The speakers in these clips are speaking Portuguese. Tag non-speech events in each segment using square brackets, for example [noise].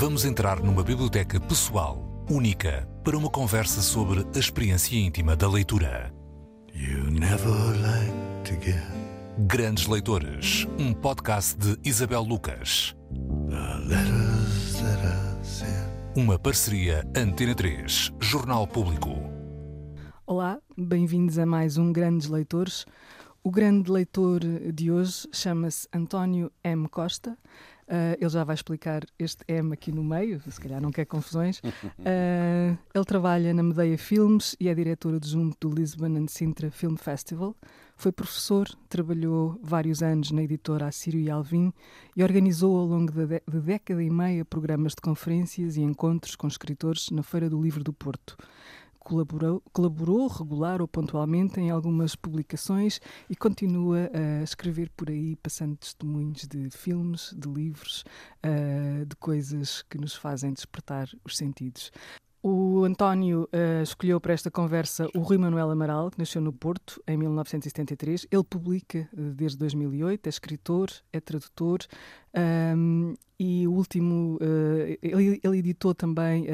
Vamos entrar numa biblioteca pessoal, única, para uma conversa sobre a experiência íntima da leitura. You never like to get Grandes Leitores, um podcast de Isabel Lucas. the letters that I sent. Uma parceria Antena 3, Jornal Público. Olá, bem-vindos a mais um Grandes Leitores. O grande leitor de hoje chama-se António M. Costa. Ah, ele já vai explicar este M aqui no meio, se calhar não quer confusões. [laughs] Ah, ele trabalha na Medeia Filmes e é diretor adjunto do Lisbon and Sintra Film Festival. Foi professor, trabalhou vários anos na editora Assírio e Alvim e organizou ao longo dé- de década e meia programas de conferências e encontros com escritores na Feira do Livro do Porto colaborou, colaborou regular ou pontualmente em algumas publicações e continua a escrever por aí, passando testemunhos de filmes, de livros, ah, de coisas que nos fazem despertar os sentidos. O António ah, escolheu para esta conversa o Rui Manuel Amaral, que nasceu no Porto em 1973. Ele publica ah, desde 2008, é escritor, é tradutor ahm, e o último, ah, ele, ele editou também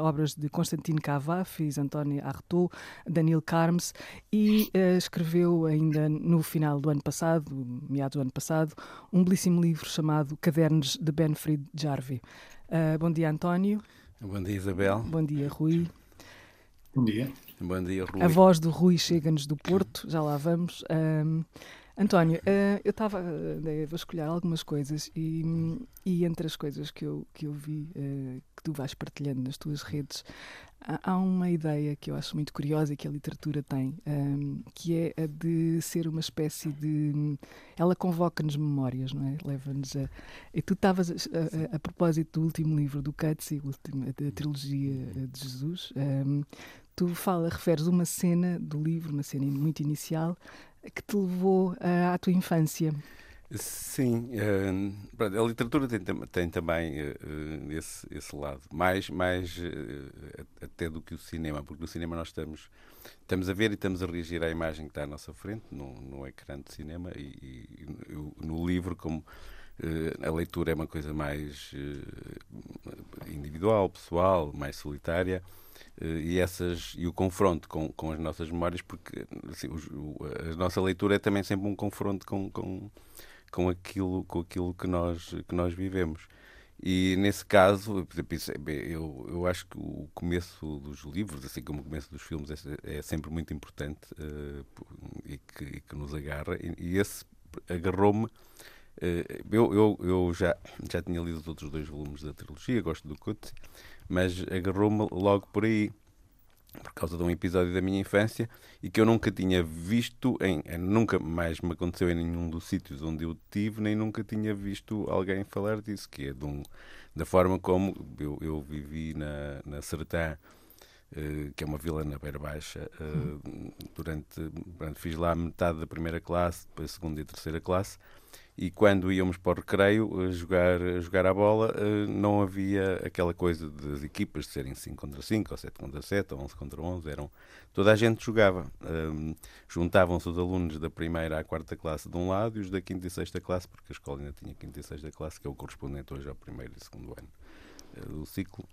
obras de Constantino Cavafis, António Artaud, Daniel Carmes e escreveu ainda no final do ano passado, meados do ano passado, um belíssimo livro chamado Cadernos de Benfried Jarvie. Ah, bom dia, António. Bom dia, Isabel. Bom dia, Rui. Bom dia. Bom dia, Rui. A voz do Rui chega-nos do Porto, já lá vamos. Ahm, António, ah, eu estava a vasculhar algumas coisas e, e entre as coisas que eu, que eu vi ah, que tu vais partilhando nas tuas redes, há, uma ideia que eu acho muito curiosa e que a literatura tem, ahm, que é a de ser uma espécie de. Ela convoca-nos memórias, não é? Leva-nos a. E tu estavas, a, a- a propósito do último livro do último- da trilogia eh, de Jesus. ahm, tu fala, referes uma cena do livro, uma cena muito inicial, que te levou ah, à tua infância. Sim, eh, a literatura tem, tem também eh, esse, esse lado, mais, mais eh, até do que o cinema, porque no cinema nós estamos, estamos a ver e estamos a reagir à imagem que está à nossa frente, no, no ecrã de cinema, e, e no- livro, como a leitura é uma coisa mais individual, pessoal, mais solitária. e, essas, e o confronto com, com as nossas memórias, porque assim, a nossa leitura é também sempre um confronto com, com, com, aquilo, com aquilo que nós, que nós vivemos. E nesse caso, é- eu, eu acho que o começo dos livros, assim como o começo dos filmes, é, é sempre muito importante po- e, que, e que nos agarra. E, e esse agarrou-me. eh, eu eu, eu já, já tinha lido os outros dois volumes da trilogia, gosto do Kutsi, mas agarrou-me logo por aí por causa de um episódio da minha infância e que eu nunca tinha visto, em, em- nunca mais me aconteceu em nenhum dos sítios onde eu tive, nem nunca tinha visto alguém falar disso, que é de um- da forma como eu, eu vivi na, na Sertã, eh, que é uma vila na Beira Baixa, eh, durante, pronto, fiz lá metade da primeira classe, depois segunda e terceira classe, e quando íamos para o recreio a jogar, a jogar a bola, eh, não havia aquela coisa das equipas de serem 5 contra 5, ou 7 contra 7, ou 11 contra 11. Eram, toda a gente jogava. Hum, Juntavam-se os alunos da primeira à quarta classe de um lado e os da quinta e sexta classe, porque a escola ainda tinha quinta e sexta classe, que é o correspondente hoje ao primeiro e segundo ano eh, do ciclo.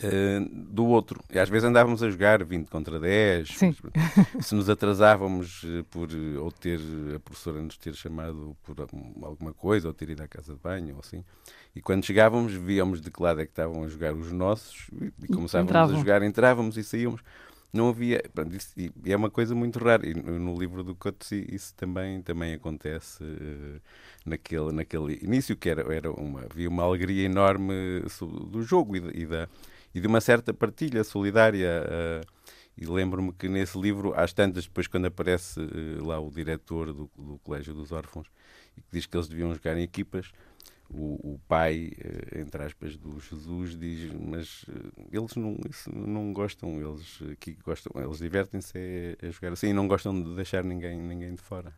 Eh, do outro, e às vezes andávamos a jogar 20 contra 10, Sim. se nos atrasávamos eh, por eh, ou ter a professora nos ter chamado por algum- alguma coisa ou ter ido à casa de banho ou assim. E quando chegávamos víamos de que lado é que estavam a jogar os nossos e, e começávamos entravam. a jogar entrávamos e saíamos. Não havia pronto, isso- e, e é uma coisa muito rara. E no, no livro do Coetzee isso também também acontece eh, naquele naquele início que era era uma havia uma alegria enorme do jogo e, e da e de uma certa partilha solidária eh, e lembro-me que nesse livro, às tantas, depois quando aparece eh, lá o diretor do, do Colégio dos Órfãos e que diz que eles deviam jogar em equipas, o, o pai, eh, entre aspas, do Jesus, diz: Mas eles não, não gostam, eles aqui gostam, eles divertem-se a, a jogar assim e não gostam de deixar ninguém, ninguém de fora.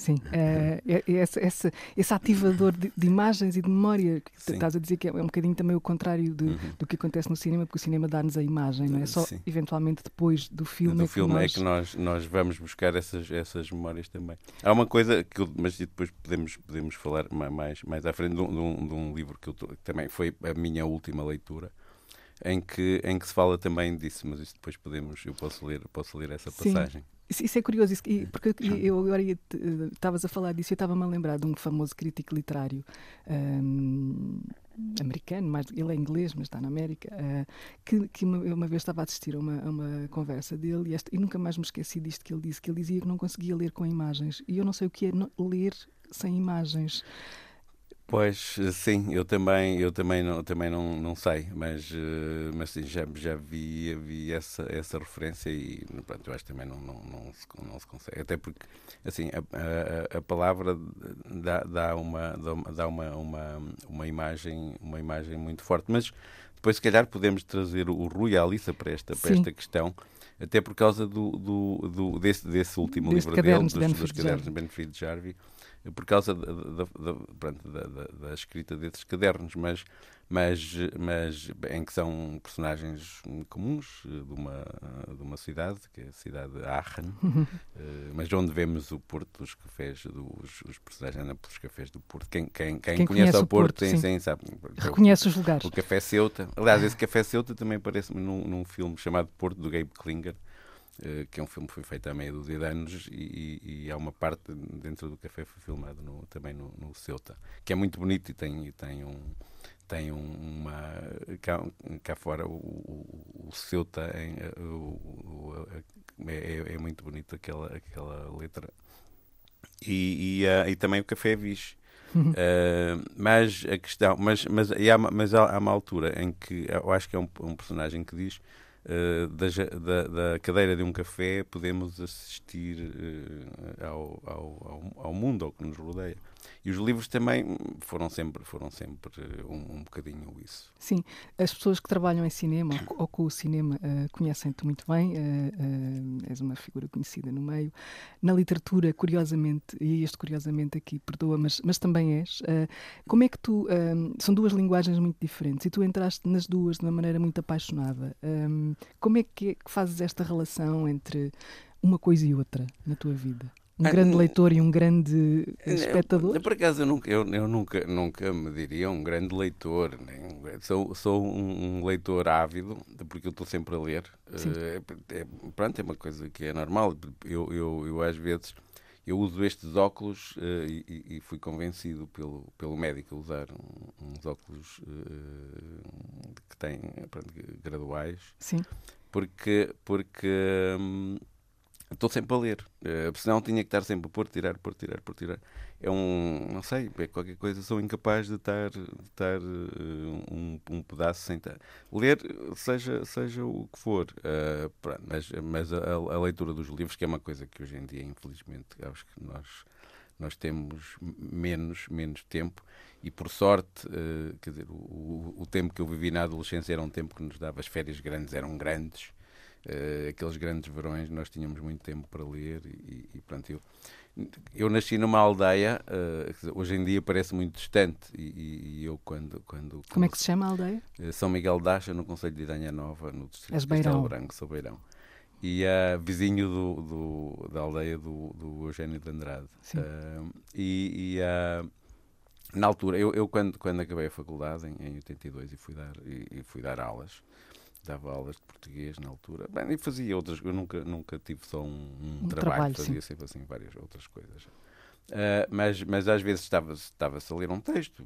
Sim, é esse, esse, esse, ativador de, de, imagens e de memória, que Sim. estás a dizer que é um bocadinho também o contrário de, uhum. do que acontece no cinema, porque o cinema dá-nos a imagem, não é? Só Sim. eventualmente depois do filme. Do é filme nós... é que nós, nós vamos buscar essas, essas memórias também. Há uma coisa que eu, mas depois podemos, podemos falar mais, mais à frente de um, de um livro que, eu, que também foi a minha última leitura em que, em que se fala também disso, mas isso depois podemos, eu posso ler, posso ler essa passagem. Sim. Isso, é curioso, isso, porque eu agora estavas a falar disso, eu estava-me a lembrar de um famoso crítico literário um, americano, mas ele é inglês, mas está na América, uh, que, que uma, uma, vez estava a assistir a uma, a uma conversa dele e, este, e, nunca mais me esqueci disto que ele disse, que ele dizia que não conseguia ler com imagens. E eu não sei o que é ler sem imagens. Pois sim, eu também, eu também não, também não, não sei, mas, eh, mas sim, já, já vi, vi essa, essa referência e pronto, eu acho que também não, não, não, se, não se consegue. Até porque assim, a, a, a palavra dá, dá, uma, dá uma, uma, uma, imagem, uma imagem muito forte. Mas depois se calhar podemos trazer o Rui e a Alissa para esta, para esta questão até por causa do, do, do desse, desse último Deste livro dele, dos, dos cadernos de Benefit Jarvie, por causa da, da, da, da, escrita desses cadernos, mas, mas, mas em que são personagens comuns de uma, de uma cidade, que é a cidade de Aachen, [laughs] eh, mas onde vemos o Porto dos cafés, dos os personagens andam pelos cafés do Porto. Quem, quem, quem, quem conhece, o Porto, Porto sim, sim, sabe. Reconhece os lugares. O Café Ceuta. Aliás, esse Café Ceuta também aparece-me num, num filme chamado Porto, do Gabe Klinger, eh, que é um filme que foi feito há meia dúzia de anos e, e, há uma parte dentro do café foi filmado no, também no, no Ceuta, que é muito bonito e tem, e tem um tem uma cá, cá fora o, o, o Ceuta em, eh, o, é, é, é, muito bonito aquela aquela letra. E, e, uh, e também o café é Vixe uh, [laughs] mas a questão mas mas, há, mas há, há, uma altura em que eu acho que é um, um personagem que diz uh, da, da, da, cadeira de um café podemos assistir uh, ao, ao, ao, mundo, ao que nos rodeia. E os livros também foram sempre, foram sempre um, um bocadinho isso. Sim, as pessoas que trabalham em cinema ou, com o cinema uh, conhecem-te muito bem, uh, uh, és uma figura conhecida no meio. Na literatura, curiosamente, e este curiosamente aqui, perdoa, mas, mas também és. como é que tu. são duas linguagens muito diferentes e tu entraste nas duas de uma maneira muito apaixonada. como é que, é que fazes esta relação entre uma coisa e outra na tua vida? Um ah, grande leitor e um grande espectador? Por acaso eu nunca, eu, eu nunca, nunca me diria um grande leitor. Sou, sou um, um leitor ávido, porque eu estou sempre a ler. Uh, é, pronto, é uma coisa que é normal. Eu, eu, eu às vezes eu uso estes óculos uh, e, e, fui convencido pelo, pelo médico a usar um, uns óculos uh, que têm pronto, graduais. Sim. Porque, porque hum, Estou sempre a ler. Uh, senão tinha que estar sempre a pôr, tirar, pôr, tirar, pôr, tirar. É um. Não sei, é qualquer coisa. Sou incapaz de estar, de estar uh, um, um pedaço sem estar. Ler, seja, seja o que for. Uh, pronto, mas mas a, a, leitura dos livros, que é uma coisa que hoje em dia, infelizmente, acho que nós, nós temos menos, menos tempo. E por sorte, uh, quer dizer, o, o tempo que eu vivi na adolescência era um tempo que nos dava as férias grandes, eram grandes uh, aqueles grandes verões, nós tínhamos muito tempo para ler e, e pronto, eu, eu nasci numa aldeia, uh, hoje em dia parece muito distante e, e, eu quando, quando... Como é que se chama a aldeia? Uh, São Miguel de Acha, no Conselho de Idanha Nova, no distrito de Castelo Branco, sou Beirão. E uh, vizinho do, do, da aldeia do, do Eugênio de Andrade. Uh, e, e na altura, eu, eu quando, quando acabei a faculdade, em, em 82, e fui dar, e, e fui dar aulas, dava aulas de português na altura. Bem, e fazia outras, eu nunca, nunca tive só um, um, um trabalho, trabalho, fazia sim. sempre assim várias outras coisas. Uh, mas, mas às vezes estava-se estava a ler um texto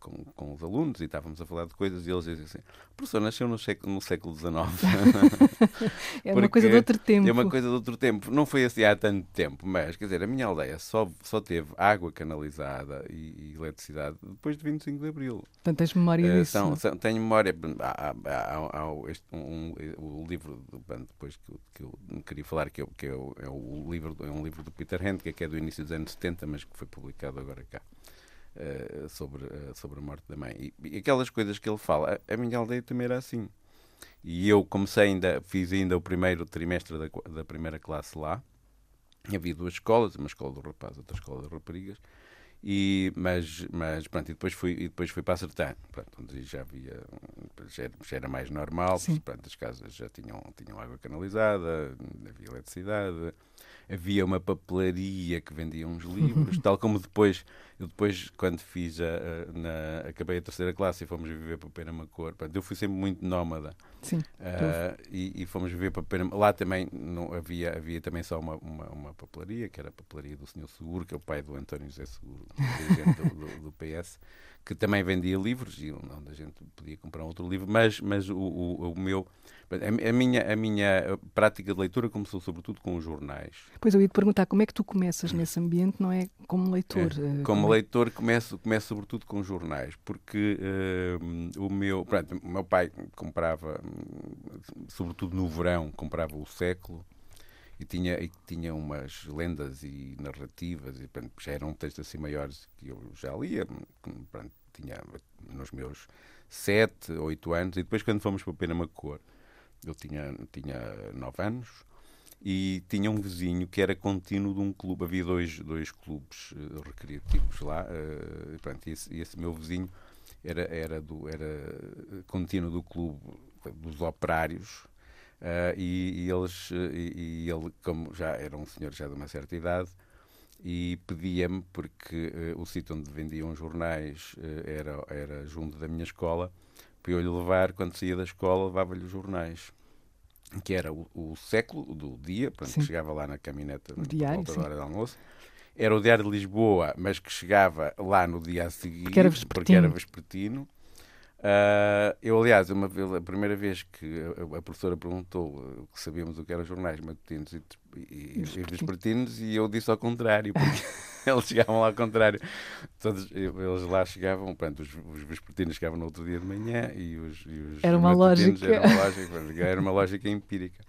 com, com os alunos e estávamos a falar de coisas e eles diziam assim: professor nasceu no século, no século XIX. [laughs] é uma coisa de outro tempo. É uma coisa de outro tempo. Não foi assim há tanto tempo, mas quer dizer, a minha aldeia só, só teve água canalizada e, e eletricidade depois de 25 de Abril. Portanto, tens memória uh, disso? São, são, tenho memória. Há, há, há, este, um, o livro, depois que eu, que eu queria falar, que, eu, que é, o, é, o livro, é um livro do Peter Handke, que é do início dos anos 70, mas que foi publicado agora cá. Uh, sobre, uh, sobre a morte da mãe. E, e, aquelas coisas que ele fala, a, a, minha aldeia também era assim. E eu comecei ainda, fiz ainda o primeiro trimestre da, da primeira classe lá. Havia duas escolas, uma escola do rapaz, outra escola de raparigas. E, mas, mas pronto, e depois fui, e depois fui para acertar, pronto, onde já havia, já era, já era mais normal, pronto, as casas já tinham, tinham água canalizada, havia eletricidade, havia uma papelaria que vendia uns livros, [laughs] tal como depois, eu depois, quando fiz a, a na, acabei a terceira classe e fomos viver para Penamacor, eu fui sempre muito nómada. Sim. Uh, e, e, fomos viver para Penamacor. Lá também não havia, havia também só uma, uma, uma, papelaria, que era a papelaria do Senhor Seguro, que é o pai do António José Seguro, do, do, do PS que também vendia livros e onde a gente podia comprar um outro livro, mas, mas o, o, o meu a, minha, a minha prática de leitura começou sobretudo com os jornais. Pois eu ia te perguntar como é que tu começas nesse ambiente, não é como leitor? É, eh, como, leitor começo, começo sobretudo com os jornais, porque uh, o meu, pronto, o meu pai comprava, sobretudo no verão, comprava o século e tinha, e tinha umas lendas e narrativas, e pronto, já eram textos assim maiores que eu já lia, pronto, tinha nos meus sete, oito anos, e depois quando fomos para Pena Macor, eu tinha, tinha nove anos, e tinha um vizinho que era contínuo de um clube, havia dois, dois clubes uh, recreativos lá, uh, pronto, e esse, esse, meu vizinho era, era, do, era contínuo do clube dos operários, Uh, e, e, eles e, e, ele como já era um senhor já de uma certa idade e pedia-me porque uh, o sítio onde vendiam jornais uh, era era junto da minha escola para eu lhe levar quando saía da escola levava-lhe os jornais que era o, o século do dia portanto, que chegava lá na caminhoneta o diário, volta da hora do almoço. Era o Diário de Lisboa, mas que chegava lá no dia a seguir, porque era vespertino. Porque era vespertino Uh, eu, aliás, uma vez, a primeira vez que a, a professora perguntou uh, que sabíamos o que eram jornais matutinos e, e, e vespertinos, e eu disse ao contrário, porque [laughs] eles chegavam lá ao contrário. Todos, eles lá chegavam, pronto, os, os vespertinos chegavam no outro dia de manhã e os, e os era uma lógica. Era uma lógica, era uma lógica empírica.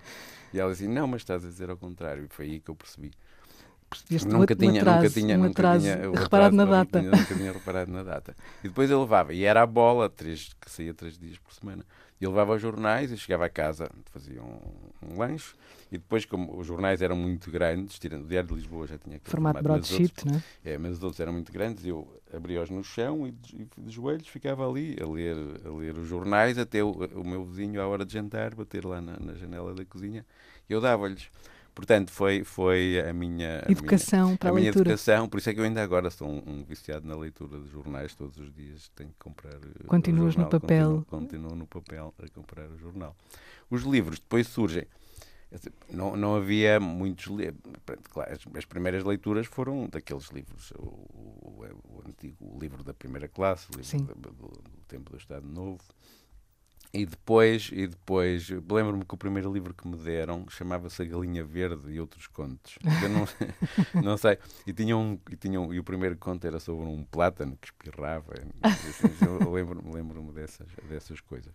E ela disse: Não, mas estás a dizer ao contrário. E foi aí que eu percebi nunca, tinha, atraso, nunca tinha, um atraso nunca tinha reparado na data. Nunca tinha, nunca tinha reparado na data. E depois ele levava, e era a bola, três, que saía três dias por semana. E ele levava os jornais e chegava a casa, fazia um, um lanche. E depois, como os jornais eram muito grandes, tirando o Diário de Lisboa já tinha aquele formato, formato broadsheet, não é? Mas os outros eram muito grandes. Eu abria-os no chão e de, de, joelhos ficava ali a ler, a ler os jornais até o, o meu vizinho, à hora de jantar, bater lá na, na janela da cozinha. E eu dava-lhes. Portanto, foi, foi a minha educação a minha, para a, a minha leitura. educação, por isso é que eu ainda agora sou um, um viciado na leitura de jornais todos os dias, tenho que comprar eh, Continuas jornal, no papel. Continuo, continuo, no papel a comprar o jornal. Os livros depois surgem. Não, não havia muitos livros. Claro, as, as, primeiras leituras foram daqueles livros, o, o, o antigo livro da primeira classe, o livro do, do, do tempo do Estado Novo, e depois, e depois lembro-me que o primeiro livro que me deram chamava-se A Galinha Verde e Outros Contos. Eu não, [laughs] não sei. E, tinha um, e, tinha um, e o primeiro conto era sobre um plátano que espirrava. Assim, eu lembro-me lembro dessas, dessas coisas.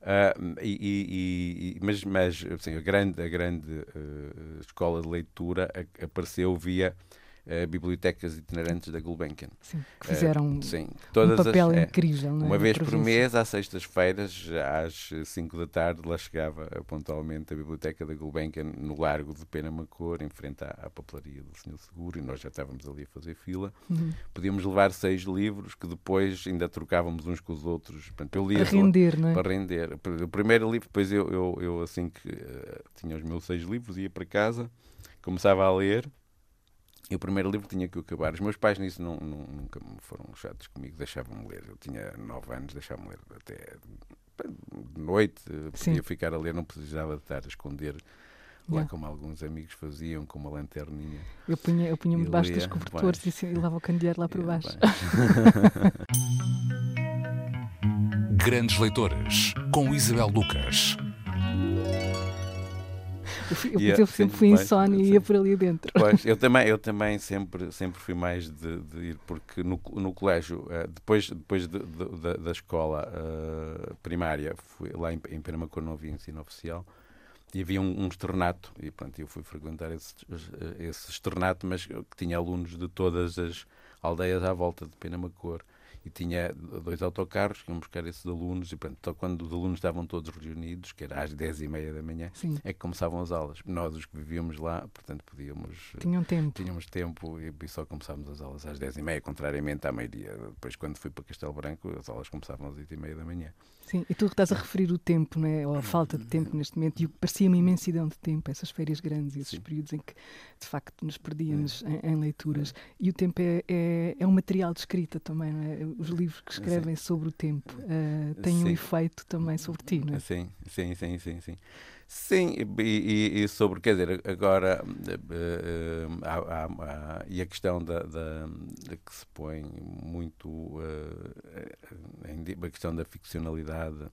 Uh, e, e, mas mas assim, a grande, a grande uh, escola de leitura apareceu via uh, bibliotecas itinerantes da Gulbenkian. Sim, que fizeram uh, sim, um papel as, é, incrível. É, uma vez por mês, às sextas-feiras, às 5 da tarde, lá chegava pontualmente a biblioteca da Gulbenkian no Largo de Penamacor, em frente à, à papelaria do Senhor Seguro, e nós já estávamos ali a fazer fila. Uhum. Podíamos levar seis livros que depois ainda trocávamos uns com os outros. Portanto, eu lia para render, não é? Para render. O primeiro livro, depois eu, eu, eu assim que uh, tinha os meus seis livros, ia para casa, começava a ler e o primeiro livro tinha que acabar. Os meus pais nisso não, não, nunca foram chatos comigo, deixavam-me ler. Eu tinha nove anos, deixavam-me ler até de noite, Sim. podia ficar a ler, não precisava de estar a esconder lá como alguns amigos faziam, com uma lanterninha. Eu punha-me eu punha debaixo dos cobertores e, e levava o candeeiro lá para baixo. [laughs] Grandes Leitores, com Isabel Lucas. Eu, eu, eu sempre fui insónia e ia por ali dentro. Pois, eu [laughs] também, eu também sempre, sempre fui mais de, de ir, porque no, no colégio, uh, depois, depois de, de, da, escola uh, primária, fui, lá em, em Penamacor não havia ensino oficial, e havia um, um externato, e pronto, eu fui frequentar esse, esse externato, mas que tinha alunos de todas as aldeias à volta de Penamacor. E tinha dois autocarros que iam buscar esses alunos, e pronto, quando os alunos estavam todos reunidos, que era às dez e meia da manhã, Sim. é que começavam as aulas. Nós, os que vivíamos lá, portanto, podíamos. Tinham tempo. Tínhamos tempo e, e só começávamos as aulas às dez e meia, contrariamente à meia-dia. Depois, quando fui para Castelo Branco, as aulas começavam às oito e meia da manhã. Sim, e tu estás a referir o tempo, não é? ou a falta de tempo neste momento, e parecia uma imensidão de tempo, essas férias grandes e esses Sim. períodos em que de facto nos perdíamos em, em leituras. E o tempo é, é, é um material de escrita também, não é? Os livros que escrevem sobre o tempo eh, têm um Sim. efeito também sobre ti, não é? Sim, sim, sim, sim, sim. Sim, e, e- sobre, quer dizer, agora, eh, há- há- e a questão da, da- da que se põe muito, di- a questão da ficcionalidade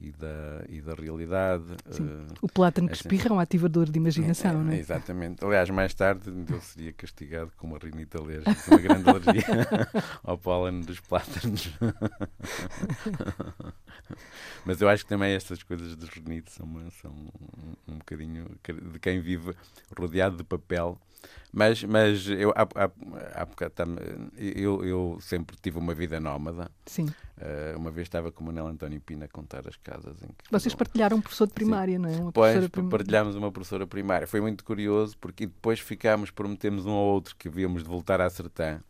e da, e da realidade. Eh, O plátano que É, espirra é um ativador de imaginação, é, não é? Exatamente. Aliás, mais tarde eu seria castigado com uma rinite alérgica, uma grande alergia [laughs] ao pólen dos plátanos. [laughs] Mas eu acho que também estas coisas dos rinites são, uma- são um, um bocadinho de quem vive rodeado de papel. Mas, mas eu, há, há, há eu, eu sempre tive uma vida nómada. Sim. Eh, uma vez estava com o Manel António Pina a contar as casas em que. Vocês partilharam um professor de primária, não é? Uma professora prim- partilhámos uma professora primária. Foi muito curioso porque depois ficámos, prometemos um ao outro que havíamos de voltar à Sertã.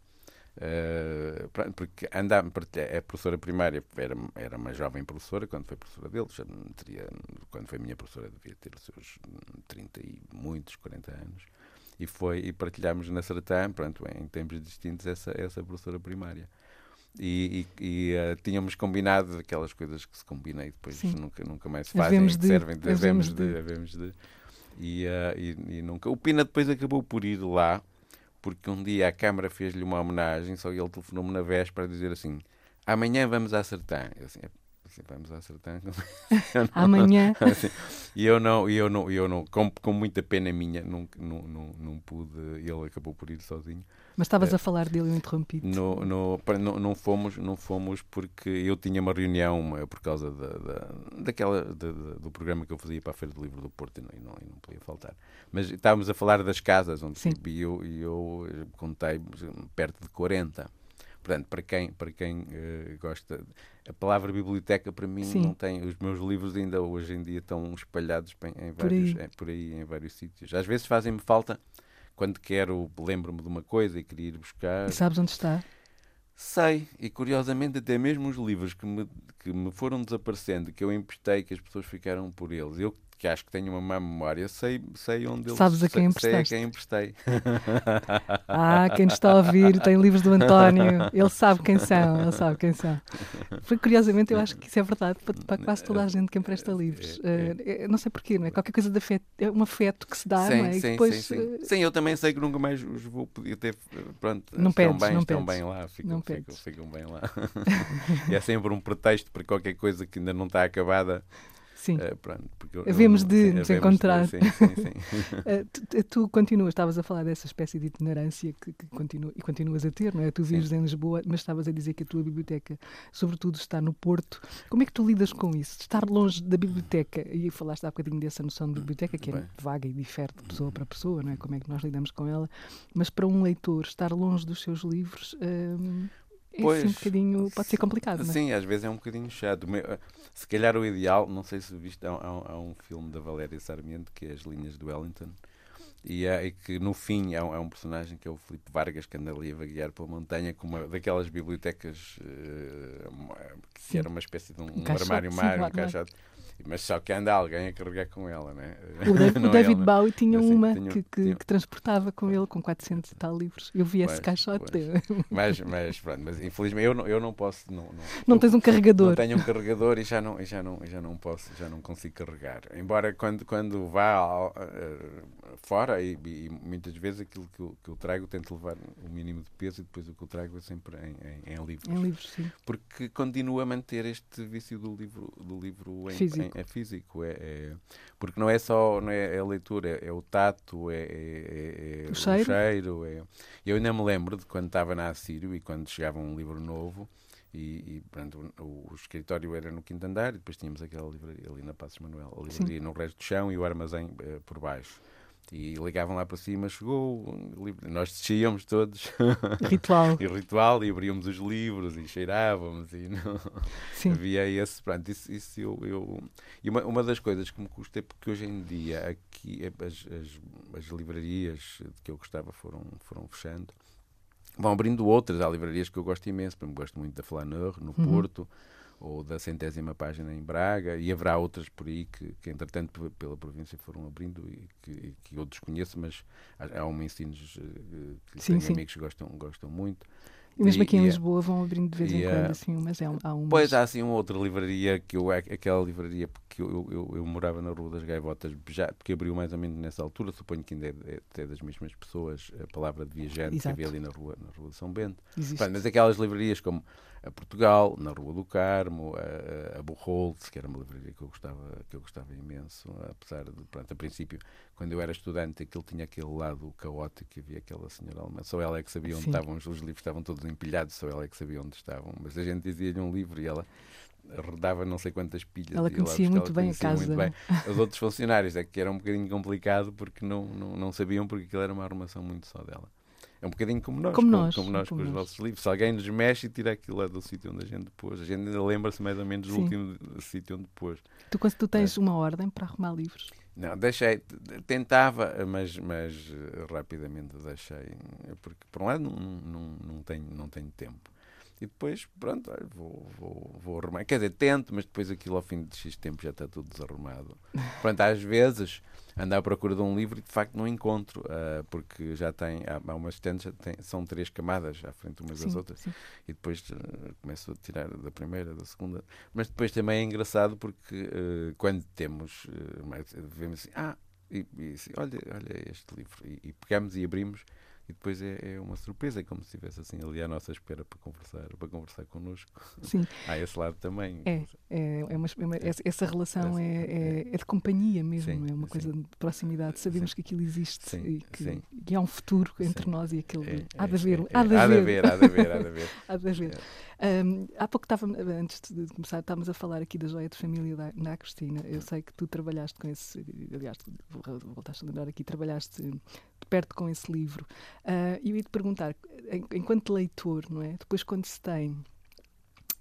pra- porque partilha- a professora primária era, era uma jovem professora, quando foi professora dele, já teria, quando foi minha professora devia ter os seus 30 e muitos, 40 anos. E foi e partilhámos na Sertã, pronto, em tempos distintos, essa, essa professora primária. E, e- e, eh, tínhamos combinado aquelas coisas que se combina e depois Sim. nunca, nunca mais se fazem, de, servem de, havemos havemos de. de, de. E, eh, e, e nunca. O Pina depois acabou por ir lá, porque um dia a Câmara fez-lhe uma homenagem, só ele telefonou-me na véspera a dizer assim: amanhã vamos à Sertã. Assim, "É, assim, vamos não- [laughs] Amanhã. [laughs] Assim, e eu não, e eu não, e eu não com, com muita pena minha, não, não, não, não pude. Ele acabou por ir sozinho. Mas estavas a falar dele, eu interrompi-te. No, no, não, não fomos, não fomos porque eu tinha uma reunião eh, por causa da, da, daquela, da- do programa que eu fazia para a Feira do Livro do Porto e não, e não, e não podia faltar. Mas estávamos a falar das casas onde Sim. e eu, e eu eh, contei perto de 40. Portanto, para quem, para quem eh, gosta, a palavra biblioteca para mim Sim. não tem. Os meus livros ainda hoje em dia estão espalhados em, Por vários, aí. em- por aí, em vários sítios. Às vezes fazem-me falta quando quero, lembro-me de uma coisa e queria ir buscar. E sabes onde está? Sei, e curiosamente até mesmo os livros que me, que me foram desaparecendo, que eu emprestei, que as pessoas ficaram por eles, eu que acho que tenho uma má memória, sei, sei onde eles Sabes a quem sei, sei a quem emprestei. [laughs] Ah, quem nos está a ouvir tem livros do António. Ele sabe quem são, ele sabe quem são. Porque, curiosamente, eu acho que isso é verdade para, quase toda a gente que empresta livros. Eh, não sei porquê, não é? Qualquer coisa de afeto, é um afeto que se dá, sim, não é? Sim, depois, sim, sim. eh, Sim, eu também sei que nunca mais os vou poder ter. Pronto, Não estão pedes, bem, não estão pedes. bem lá, ficam, Não ficam, ficam bem lá. [laughs] e é sempre um pretexto para qualquer coisa que ainda não está acabada. Sim. eh, pronto, Havemos de nos havemos de- encontrar. Sim, sim, sim. [laughs] Eh, tu, tu continuas, estavas a falar dessa espécie de itinerância que, que continua, e continuas a ter, não é? Tu vives em Lisboa, mas estavas a dizer que a tua biblioteca, sobretudo, está no Porto. Como é que tu lidas com isso? Estar longe da biblioteca, e falaste há bocadinho dessa noção de biblioteca, que é Bem. vaga e difere de pessoa para pessoa, não é? Como é que nós lidamos com ela? Mas para um leitor, estar longe dos seus livros. hum, Pois, assim um bocadinho, pode ser complicado, não é? Sim, às vezes é um bocadinho chato. Eh, Se calhar o ideal, não sei se viste, há, há- há um filme da Valéria Sarmiento que é As Linhas do Wellington. E, é, e que no fim é um, é um personagem que é o Filipe Vargas que anda ali a vaguear pela montanha com uma daquelas bibliotecas uma- que Sim. era uma espécie de um, um caixote, armário sim, mar, um um armário. Mas só que anda alguém a carregar com ela, né? O, Dav- [laughs] o Não é David ele? Bowie tinha Assim, uma tinha- que, que- tinha- que transportava com ele com 400 e tal livros. Eu vi esse caixote. pois. Mas, mas pronto, mas infelizmente eu não, eu não posso. Não, não, Não tens um carregador. Não tenho um carregador e já não, e já não, já não posso, já não consigo carregar. Embora quando, quando vá ao- eh, fora, e, e muitas vezes aquilo que eu, que eu trago tento levar o mínimo de peso e depois o que eu trago é sempre em, em, em livros. Em livros, sim. Porque continuo a manter este vício do livro, do livro em, Físico. Em- é físico. É, é- porque não é só não é, a leitura, é, é o tato, é, é- é- é O cheiro. é- Eu ainda me lembro de quando estava na Assírio e quando chegava um livro novo. E, e pronto, o, o escritório era no quinto andar e depois tínhamos aquela livraria ali na Passos Manuel, a livraria no resto do chão e o armazém eh, por baixo. E ligavam lá para cima, chegou. Nós descíamos todos. [laughs] Ritual. e ritual, e abríamos os livros e cheirávamos. E não... Sim. Havia esse. Pronto, isso, isso eu, eu. E uma, uma das coisas que me custa é porque hoje em dia aqui é, as, as, as livrarias que eu gostava foram, foram fechando. Vão abrindo outras. Há livrarias que eu gosto imenso. Por exemplo, gosto muito da Flaneur, no Uhum. Porto ou da centésima página em Braga, e haverá outras por aí que, que entretanto, pela província foram abrindo e que, e que eu desconheço, mas há, há um ensinos eh, que Sim, tenho sim. amigos que gostam, gostam muito. E mesmo aqui em e a- Lisboa vão abrindo de vez em a- quando, assim, mas é, um- há umas... Pois há assim uma outra livraria que eu aquela livraria porque eu, eu, eu morava na Rua das Gaivotas já porque abriu mais ou menos nessa altura, suponho que ainda é, é das mesmas pessoas, a palavra de viajante que Exato. havia ali na rua, na rua de São Bento. Existe. Mas aquelas livrarias como a Portugal, na Rua do Carmo, a, a Buchholz, que era uma livraria que eu gostava, que eu gostava imenso, apesar de, pronto, a princípio, quando eu era estudante, aquilo tinha aquele lado caótico, que havia aquela senhora alemã, só ela é que sabia onde Sim. estavam, os, os livros estavam todos empilhados, só ela é que sabia onde estavam, mas a gente dizia-lhe um livro e ela rodava não sei quantas pilhas. Ela ia lá conhecia buscar, muito ela bem a casa, muito bem. Os outros funcionários é que era um bocadinho complicado porque não, não, não sabiam porque aquilo era uma arrumação muito só dela. É um bocadinho como nós, Como com- nós, como nós como com os nós. nossos livros. Se alguém nos mexe e tira aquilo lá do sítio onde a gente pôs, a gente ainda lembra-se mais ou menos do Sim. último sítio onde pôs. Tu, quando tu tens É. uma ordem para arrumar livros, Não, deixei, tentava, mas, mas eh, rapidamente deixei, porque por um lado não, não, não, tenho, não tenho tempo. E depois, pronto, olha, vou, vou, vou arrumar. Quer dizer, tento, mas depois aquilo ao fim de X tempo já está tudo desarrumado. [laughs] Pronto, às vezes ando à procura de um livro e de facto não encontro, ah, porque já tem, há, umas estantes, são três camadas à frente umas das sim, outras sim. e depois eh, começo a tirar da primeira, da segunda. Mas depois também é engraçado porque eh, quando temos, mais, vemos assim, ah, e, e assim, olha, olha este livro, e, e pegamos e abrimos. E depois é, é uma surpresa, é como se estivesse assim ali à nossa espera para conversar, para conversar connosco. Sim, Há esse lado também. é. é, é uma- é uma- essa, essa relação Essa- é, é, é de companhia mesmo, Sim, é uma sim. coisa de proximidade. Sabemos Sim. que aquilo existe Sim, e que, sim. que há um futuro entre Sim. nós e aquilo. É, há de é, haver, é, há de é, haver. há de haver, há de haver. [laughs] Há de haver. Hum, há pouco estava, antes de começar, estávamos a falar aqui da joia de família da, da Cristina. Eu sei que tu trabalhaste com esse, aliás, voltaste a lembrar aqui, trabalhaste de perto com esse livro. Ah, E eu ia te perguntar, enquanto leitor, não é? Depois, quando se tem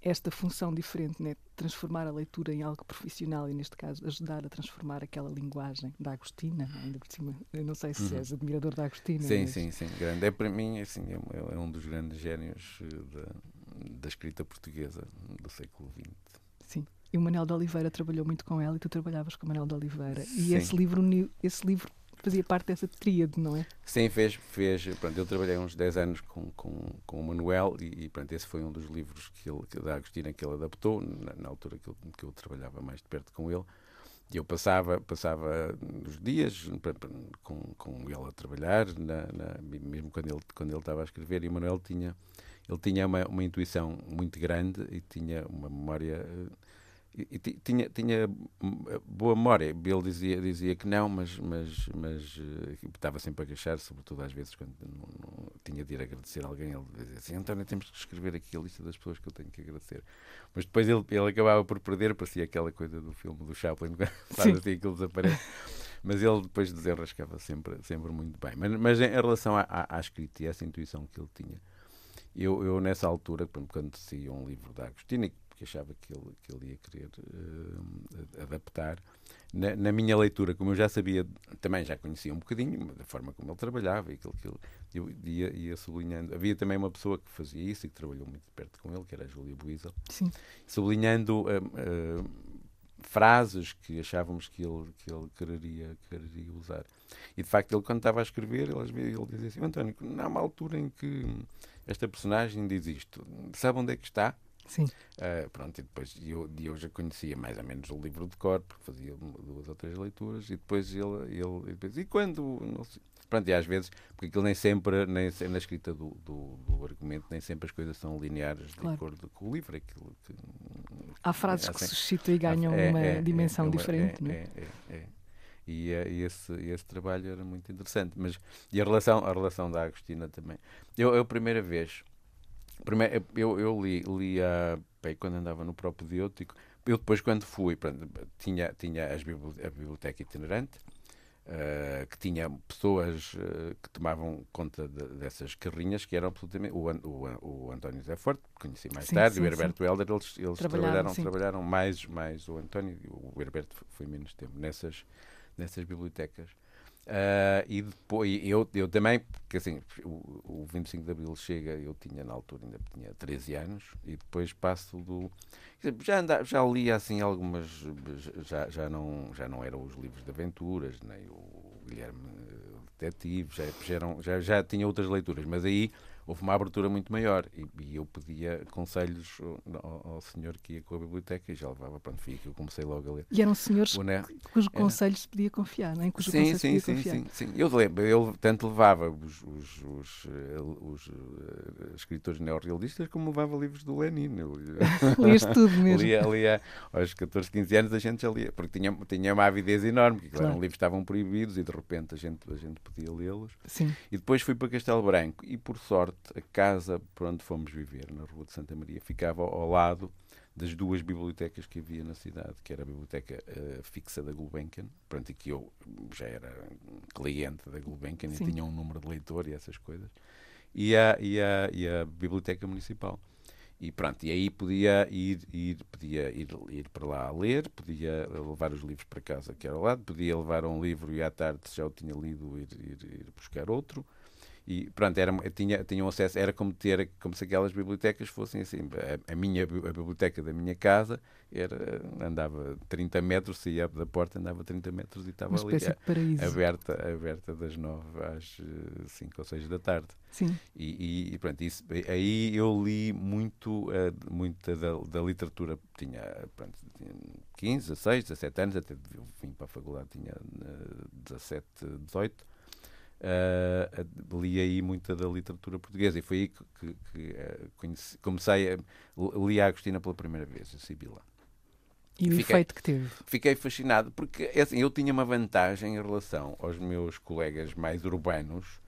esta função diferente, né? transformar a leitura em algo profissional e, neste caso, ajudar a transformar aquela linguagem da Agostina, ainda por cima, eu não sei se Uhum. és admirador da Agostina. Sim, mas- sim, sim. Grande. É para mim, assim, é, um- é um dos grandes génios eh, da, da escrita portuguesa do século XX. Sim. E o Manuel de Oliveira trabalhou muito com ela e tu trabalhavas com o Manuel de Oliveira. E Sim. esse livro, esse livro fazia parte dessa tríade, não é? Sim, fez, fez. Pronto, eu trabalhei uns 10 anos com, com, com o Manuel e, e pronto, esse foi um dos livros que ele, que, da Agostina que ele adaptou, na, na altura que eu, que eu trabalhava mais de perto com ele. E eu passava, passava os dias com, com ele a trabalhar, na, na- mesmo quando ele, quando ele estava a escrever, e o Manuel tinha, ele tinha uma, uma intuição muito grande e tinha uma memória. E, ti- tinha, tinha hum, boa memória. Ele dizia, dizia que não, mas, mas, mas eh, estava sempre a queixar, sobretudo às vezes quando não, não- tinha de ir agradecer a alguém. Ele dizia assim: António, temos que escrever aqui a lista das pessoas que eu tenho que agradecer. Mas depois ele, ele acabava por perder, parecia aquela coisa do filme do Chaplin, [laughs] faz Sim. assim aquilo desaparece. Mas ele depois desenrascava sempre, sempre muito bem. Mas, mas em relação à, à, à escrita e essa intuição que ele tinha, eu, eu nessa altura, quando saía um livro da Agostina, que achava que ele, que ele ia querer eh, adaptar, na, na minha leitura, como eu já sabia, também já conhecia um bocadinho da forma como ele trabalhava e aquilo que ele eu ia, ia sublinhando. Havia também uma pessoa que fazia isso e que trabalhou muito perto com ele, que era a Júlia Buizel, Sim. sublinhando eh, eh, frases que achávamos que ele, que ele quereria, quereria usar. E de facto, ele quando estava a escrever, ele, ele dizia assim: António, não há uma altura em que esta personagem diz isto, sabe onde é que está? Sim. Ah, pronto, e depois eu, e eu já conhecia mais ou menos o livro de cor, porque fazia duas ou três leituras, e depois ele, ele e, depois, e quando, pronto, e às vezes, porque aquilo nem sempre, nem, na escrita do, do, do argumento, nem sempre as coisas são lineares de Claro. acordo com o livro, aquilo que... Há frases é que assim, suscitam e ganham é, uma é, é, dimensão é diferente, é, não é? é, é, é. E, eh, e esse, esse trabalho era muito interessante. Mas, e a relação, a relação da Agostina também. Eu, eu a primeira vez, primeiro, eu, eu li, li a, bem, quando andava no próprio Diótico, eu depois quando fui, pronto, tinha, tinha as bibli- a biblioteca itinerante, Uh, que tinha pessoas uh, que tomavam conta de, dessas carrinhas, que eram absolutamente. O, o, o António Zé Forte, conheci mais sim, tarde, sim, o Herberto Helder, eles, eles trabalharam, trabalharam mais, mais o António, o Herberto foi menos tempo nessas, nessas bibliotecas. Uh, e depois, eu, eu também, porque assim, o, o 25 de Abril chega, eu tinha na altura, ainda tinha 13 anos, e depois passo do. Já, anda, já li assim algumas. Já, já, não, já não eram os livros de aventuras, nem o Guilherme Detetive, já, já, já, já tinha outras leituras, mas aí houve uma abertura muito maior e, e eu pedia conselhos ao, ao, senhor que ia com a biblioteca e já levava, pronto, fui que eu comecei logo a ler. E eram senhores cujo conselho se podia confiar, não é? Cujo sim, sim, sim, confiar. sim, sim. Eu lembro, eu tanto levava os, os, os, eh, os uh, escritores neorrealistas como levava livros do Lenin. [laughs] Lias tudo mesmo. lia, lia, aos 14, 15 anos a gente já lia, porque tinha, tinha uma avidez enorme, porque claro. eram livros que estavam proibidos e de repente a gente, a gente podia lê-los. Sim. E depois fui para Castelo Branco e por sorte a casa por onde fomos viver, na Rua de Santa Maria, ficava ao lado das duas bibliotecas que havia na cidade, que era a biblioteca uh, fixa da Gulbenkian, pronto, e que eu já era cliente da Gulbenkian Sim. e tinha um número de leitor e essas coisas, e a, e a, e a biblioteca municipal. E pronto, e aí podia ir, ir, podia ir, ir para lá a ler, podia levar os livros para casa que era ao lado, podia levar um livro e à tarde, se já o tinha lido, ir, ir, ir buscar outro. E pronto, era, tinha, tinham acesso, era como ter, como se aquelas bibliotecas fossem assim. A, a minha a biblioteca da minha casa era, andava 30 metros, saía da porta, andava 30 metros e estava ali a, aberta, aberta das 9 às 5 ou 6 da tarde. Sim. E, e pronto, isso, aí eu li muito, uh, muito da, da literatura. Tinha, pronto, tinha 15, 16, 17 anos, até vim para a faculdade, tinha uh, 17, 18 uh, li aí muita da literatura portuguesa e foi aí que, que, que uh, conheci, comecei a li a Agostina pela primeira vez, a Sibila. E o fiquei, efeito que teve? Fiquei fascinado, porque é assim, eu tinha uma vantagem em relação aos meus colegas mais urbanos,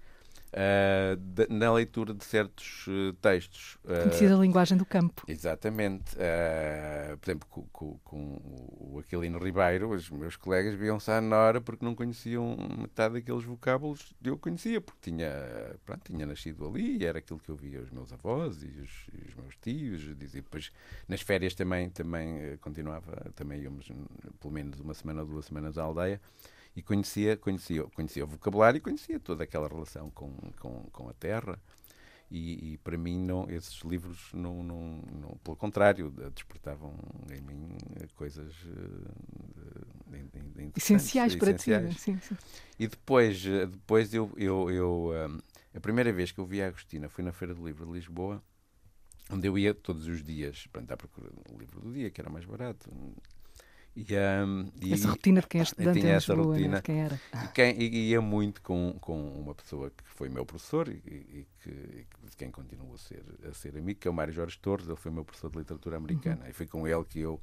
uh, de, na leitura de certos uh, textos. Uh, Conhecia a linguagem do campo. Exatamente. Uh, por exemplo, com, com, com, o Aquilino Ribeiro, os meus colegas viam-se à Nora porque não conheciam metade daqueles vocábulos que eu conhecia, porque tinha, pronto, tinha nascido ali era aquilo que eu via os meus avós e os, e os meus tios. E depois, nas férias também, também continuava, também íamos pelo menos uma semana ou duas semanas à aldeia e conhecia, conhecia, conhecia o vocabulário e conhecia toda aquela relação com, com, com a terra. E, e, para mim não, esses livros não, não, não, pelo contrário despertavam em mim coisas uh, essenciais para essenciais. ti sim, sim. e depois depois eu, eu, eu um, a primeira vez que eu vi a Agostina foi na feira do livro de Lisboa onde eu ia todos os dias para procura do livro do dia que era mais barato e, um, e, essa rotina de quem é estudante tinha essa Lisboa, rotina. Né? Quem era? E, quem, e ia muito com, com uma pessoa que foi meu professor e, e que, de quem continuo a ser, a ser amigo, que é o Mário Jorge Torres, ele foi meu professor de literatura americana. Uhum. E foi com ele que eu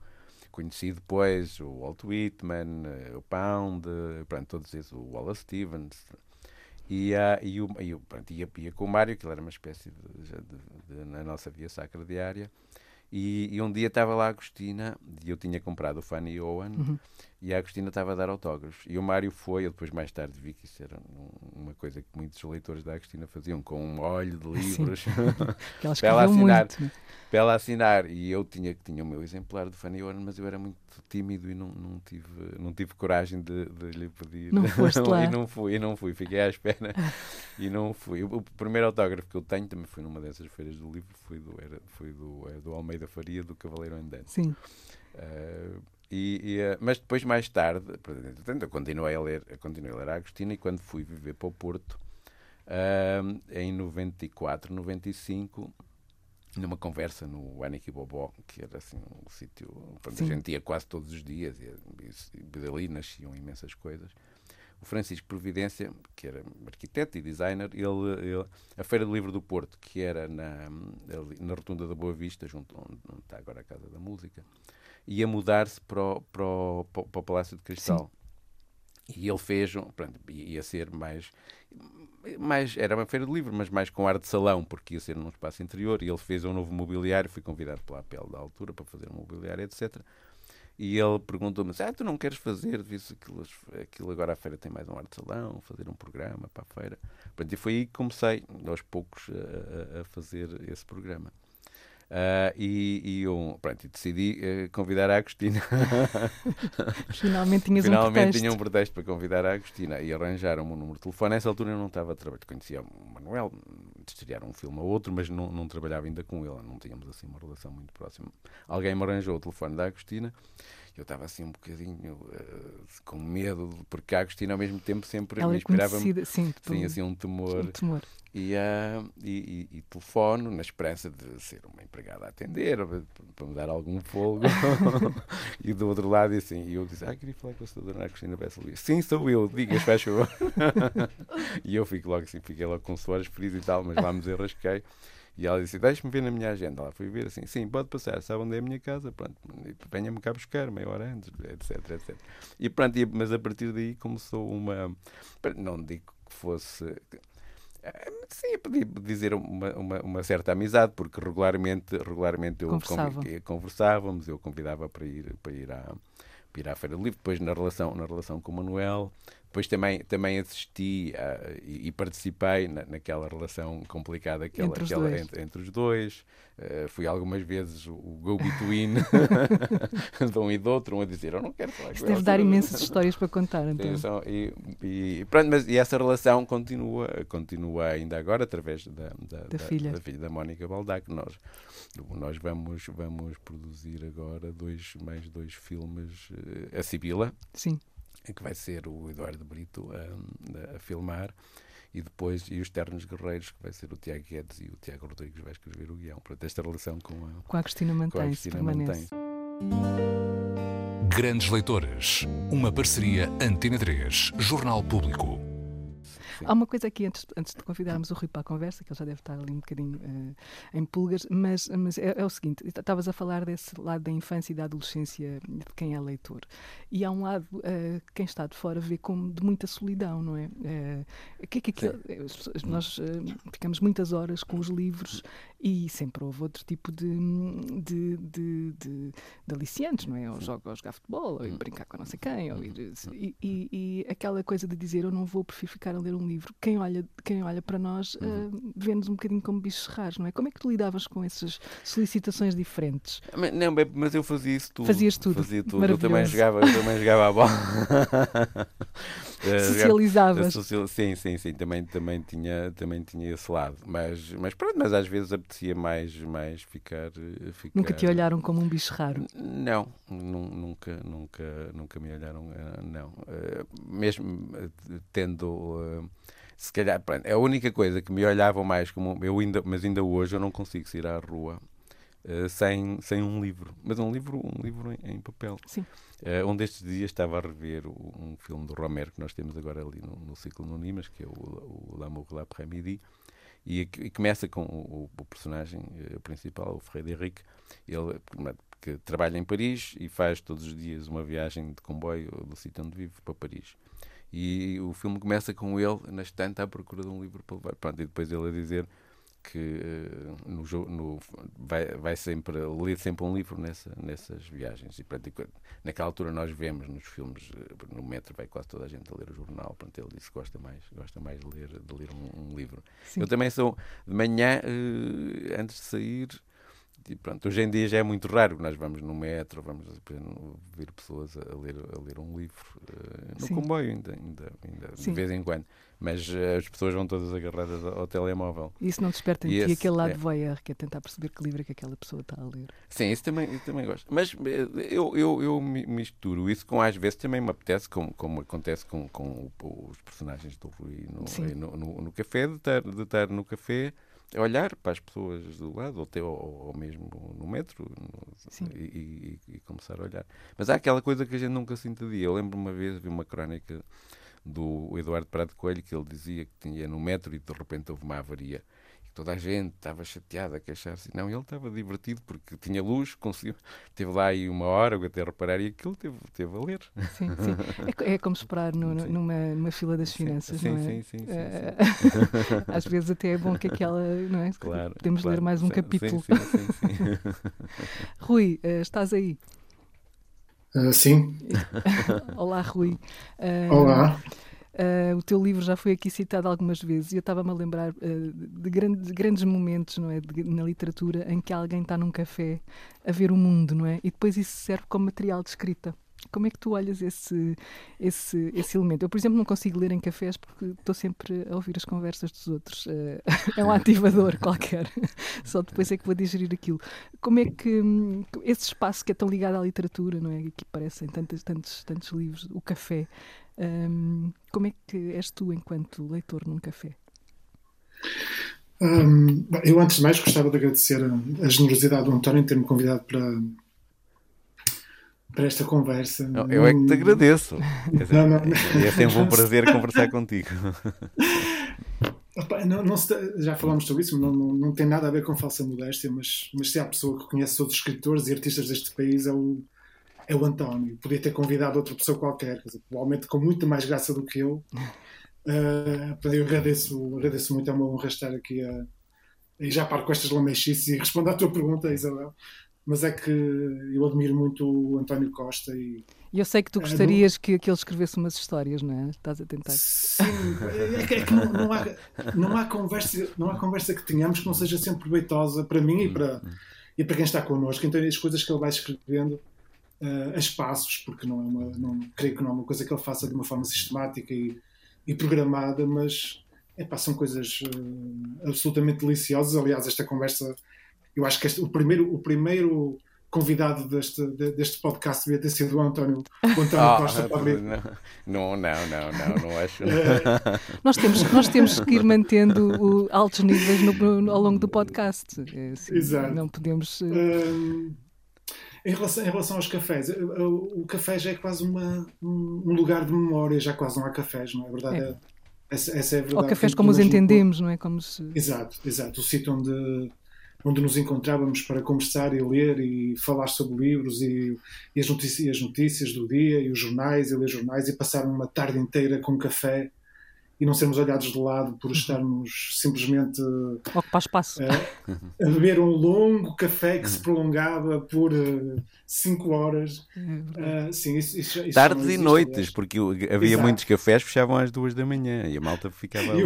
conheci depois o Walt Whitman, eh, o Pound, pronto, todos esses, o Wallace Stevens. E, uh, e, o, e, pronto, ia, ia com o Mário, que ele era uma espécie de, de, de, de na nossa via sacra diária. E, e, um dia estava lá a Agostina, e eu tinha comprado o Fanny Owen, uhum. E a Agostina estava a dar autógrafos. E o Mário foi, eu depois mais tarde vi que isso era uma coisa que muitos leitores da Agostina faziam, com um olho de livros [laughs] [laughs] para ela assinar. Muito. Né? Para ela assinar. E eu tinha, tinha o meu exemplar do Fanny Owen, mas eu era muito tímido e não, não, tive, não tive coragem de, de lhe pedir. Não foste [laughs] lá. e não fui, e não fui, fiquei à espera e não fui. O, o, primeiro autógrafo que eu tenho também foi numa dessas feiras do livro, foi do, era, foi do, é do Almeida Faria, do Cavaleiro Andante. Sim. Uh, e, e, uh, mas depois, mais tarde, portanto, eu continuei a ler, continuei a ler a Agostina e quando fui viver para o Porto, uh, em 94, 95, numa conversa no Aniki Bobó, que era assim um sítio onde a gente ia quase todos os dias, e, e, ali nasciam imensas coisas. O Francisco Providência, que era arquiteto e designer, ele, ele, a Feira do Livro do Porto, que era na, na Rotunda da Boa Vista, junto onde, onde está agora a Casa da Música, ia mudar-se para, o, para, o, para o Palácio de Cristal. Sim. E ele fez, pronto, ia ser mais mais, era uma feira de livro, mas mais com ar de salão, porque ia ser num espaço interior, e ele fez um novo mobiliário, fui convidado pela APL da altura para fazer um mobiliário, etc. E ele perguntou-me assim, ah, tu não queres fazer, visto aquilo, aquilo agora a feira tem mais um arte salão, fazer um programa para a feira. Pronto, e foi aí que comecei, aos poucos, a, a fazer esse programa. Uh, e, e eu pronto, decidi uh, convidar a Agostina. [laughs] Finalmente tinhas Finalmente um pretexto. tinha um pretexto para convidar a Agostina e arranjaram-me um número de telefone. Nessa altura eu não estava a trabalhar, conhecia o Manuel, estrear um filme ou outro, mas não, não trabalhava ainda com ele, não tínhamos assim uma relação muito próxima. Alguém me arranjou o telefone da Agostina eu estava assim um bocadinho uh, com medo, porque a Agostina ao mesmo tempo sempre Ela me é inspirava conhecida, sim, tinha assim um temor, um temor. E, uh, e, e, e, telefono na esperança de ser uma empregada a atender para me dar algum fogo. [laughs] [laughs] E do outro lado e assim e eu disse ah queria falar com a senhora Cristina Bessa Luís sim sou eu digas faz favor. [laughs] E eu fico logo assim fiquei logo com suores frios e tal mas lá me desenrasquei e ela disse: Deixe-me ver na minha agenda. Ela foi ver assim: Sim, pode passar, sabe onde é a minha casa? Pronto, venha-me cá buscar meia hora antes, etc, etc. E pronto, mas a partir daí começou uma. Não digo que fosse. Sim, podia dizer uma, uma, uma, certa amizade, porque regularmente, regularmente eu conversávamos, eu convidava para ir, para ir à, para ir à Feira do Livro, depois na relação, na relação com o Manuel, depois também, também assisti a, e, e, participei na, naquela relação complicada aquela, entre, os aquela, entre, entre, os dois. Uh, fui algumas vezes o, o go-between [laughs] [laughs] de um e do outro, um a dizer eu não quero falar Isto com deve dar imensas [laughs] histórias para contar, então. Sim, e, e, pronto, mas, e essa relação continua, continua ainda agora através da, da, da, da filha. da filha da Mónica Baldac. Nós, nós vamos, vamos produzir agora dois, mais dois filmes, uh, a Sibila. Sim que vai ser o Eduardo Brito a, a, filmar, e depois e os Ternos Guerreiros, que vai ser o Tiago Guedes e o Tiago Rodrigues vai escrever o guião. Portanto, esta relação com a, com a Cristina mantém-se, mantém Grandes Leitores, uma parceria Antena 3, Jornal Público. Sim. Há uma coisa aqui, antes, antes de convidarmos o Rui para a conversa, que ele já deve estar ali um bocadinho uh, em pulgas, mas, mas é, é, o seguinte: estavas a falar desse lado da infância e da adolescência de quem é leitor. E há um lado, uh, quem está de fora vê como de muita solidão, não é? Uh, que é que aquilo, nós ficamos muitas horas com os livros e sempre houve outro tipo de, de, de, de, de aliciantes, não é? Ou jogar, jogar futebol, ou ir hum. brincar com não sei quem, ou ir, hum. e, e, e, aquela coisa de dizer eu não vou, prefiro ficar a ler um livro. Quem olha, quem olha para nós uhum. uh, vê-nos um bocadinho como bichos raros, não é? Como é que tu lidavas com essas solicitações diferentes? Mas, não, mas eu fazia isso tudo. Fazias tudo. Fazia tudo. Eu também jogava, eu também jogava a bola. [laughs] Socializavas. Social, sim, sim, sim. Também, também, tinha, também tinha esse lado. Mas, mas pronto, mas às vezes apetecia mais, mais ficar, ficar. Nunca te olharam como um bicho raro? Não, nunca, nunca, nunca me olharam, eh, não. Eh, mesmo eh, tendo se calhar, pronto, é a única coisa que me olhavam mais como eu ainda, mas ainda hoje eu não consigo sair à rua uh, sem, sem um livro, mas um livro, um livro em, em papel. Sim. Uh, um destes dias estava a rever um filme do Romero que nós temos agora ali no, no ciclo Nonimas, que é o, o L'amour l'après-midi, e, e, começa com o, o personagem uh, principal, o Ferreira Henrique, ele que trabalha em Paris e faz todos os dias uma viagem de comboio do sítio onde vive para Paris. E o filme começa com ele na estante à procura de um livro para levar. Pronto, e depois ele a dizer que uh, no, no, vai, vai sempre ler sempre um livro nessa, nessas viagens. E, naquela altura nós vemos nos filmes, uh, no metro vai quase toda a gente a ler o jornal. Pronto, ele disse que gosta mais, gosta mais de ler, de ler um, um livro. Sim. Eu também sou, de manhã, uh, antes de sair, e pronto, hoje em dia já é muito raro nós vamos no metro, vamos ver pessoas a ler, a ler um livro no Sim. comboio ainda, ainda, ainda de vez em quando. Mas uh, as pessoas vão todas agarradas ao, telemóvel. Isso não desperta em ti aquele lado é. voyeur, que é tentar perceber que livro é que aquela pessoa está a ler. Sim, isso também, isso também gosto. Mas eh, eu, eu, eu misturo isso com às vezes também me apetece, como, como acontece com, com os personagens do Rui no, no, no, no, café, de estar, de estar no café olhar para as pessoas do lado, ou, até, ou, ou mesmo no metro, no, e, e, e, começar a olhar. Mas há aquela coisa que a gente nunca se entendia. Eu lembro uma vez, vi uma crónica do Eduardo Prado Coelho, que ele dizia que tinha no metro e de repente houve uma avaria toda a gente estava chateada a queixar-se. Não, ele estava divertido porque tinha luz, conseguiu. Teve lá aí uma hora até reparar e aquilo teve, teve a ler. Sim, sim. É, é como esperar no, numa, numa fila das finanças, sim, não é? Sim, sim, sim, eh, [laughs] Às vezes até é bom que aquela, não é? Claro, Podemos claro, ler mais um capítulo. Sim, sim, sim, [laughs] Rui, uh, estás aí? Uh, sim. [laughs] Olá, Rui. Uh, Olá. Uh, o teu livro já foi aqui citado algumas vezes e eu estava-me a lembrar de, grande, de, grandes momentos não é, de, na literatura em que alguém está num café a ver o mundo, não é? E depois isso serve como material de escrita. Como é que tu olhas esse, esse, esse elemento? Eu, por exemplo, não consigo ler em cafés porque estou sempre a ouvir as conversas dos outros. Uh, é um [laughs] ativador qualquer. [laughs] Só depois é que vou digerir aquilo. Como é que hum, esse espaço que é tão ligado à literatura, não é? Que parecem tantos, tantos, tantos livros, o café, um, como é que és tu enquanto leitor num café? Um, eu, antes de mais, gostava de agradecer a, a generosidade do António em ter-me convidado para, para esta conversa. Não, eu é que te agradeço. Não, não, é sempre um prazer conversar contigo. [laughs] Não, não se, já falámos sobre isso, não, não, não, tem nada a ver com falsa modéstia, mas, mas se há pessoa que conhece outros escritores e artistas deste país é o, é o António. Podia ter convidado outra pessoa qualquer, dizer, provavelmente com muito mais graça do que eu. Uh, eu agradeço, agradeço muito, é uma honra estar aqui a, e já paro com estas lamechices e respondo à tua pergunta, Isabel mas é que eu admiro muito o António Costa e e eu sei que tu gostarias que, que ele escrevesse umas histórias, não é? Estás a tentar. Sim, é que, é que não, não, há, não, há conversa, não há conversa que tenhamos que não seja sempre proveitosa para mim e para, e para quem está connosco. Então, as coisas que ele vai escrevendo uh, a espaços, porque não é uma, não, creio que não é uma coisa que ele faça de uma forma sistemática e, e programada, mas epá, são coisas uh, absolutamente deliciosas. Aliás, esta conversa eu acho que este, o, primeiro, o primeiro convidado deste, deste podcast devia ter sido o António, o António oh, Costa não, não, não, não, não, não acho. nós, temos, nós temos que ir mantendo o, altos níveis no, no, ao longo do podcast. É assim, Exato. Não podemos. Um, em relação, em relação aos cafés, o, o café já é quase uma, um lugar de memória, já quase não há cafés, não é verdade? É. Essa, essa é a verdade. Ou cafés como os entendemos, não é? Como se... Exato, exato. O sítio onde onde nos encontrávamos para conversar e ler e falar sobre livros e, e as, notícias, as notícias do dia e os jornais e ler jornais e passar uma tarde inteira com café e não sermos olhados de lado por estarmos simplesmente ocupar espaço uh, a beber um longo café que se prolongava por 5 uh, horas uh, sim, isso, isso, isso tardes e noites aliás. porque havia Exato. muitos cafés que fechavam às duas da manhã e a malta ficava ali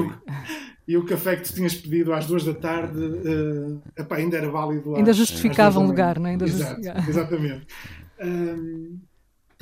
e o café que tu tinhas pedido às duas da tarde uh, epá, ainda era válido. Ainda justificava um lugar, não é? Ainda Exato, exatamente. Um,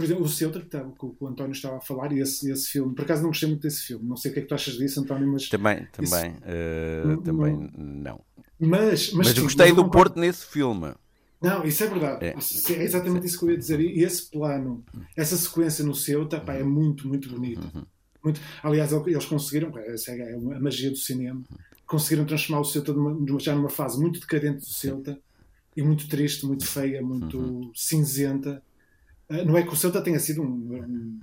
por exemplo, o Ceuta, que, estava, que, o António estava a falar, e esse, esse filme, por acaso não gostei muito desse filme, não sei o que é que tu achas disso, António, mas. Também, também, isso, uh, também não. Mas, mas, mas sim, gostei mas do Porto nesse filme. Não, isso é verdade. É, é exatamente isso que eu ia dizer. E esse plano, essa sequência no Ceuta, pá, é muito, muito bonito. Uhum. Muito, aliás, eles conseguiram, essa é a magia do cinema, conseguiram transformar o Ceuta numa, já numa fase muito decadente do Ceuta e muito triste, muito feia, muito uhum. cinzenta. Ah, não é que o Ceuta tenha sido um, um,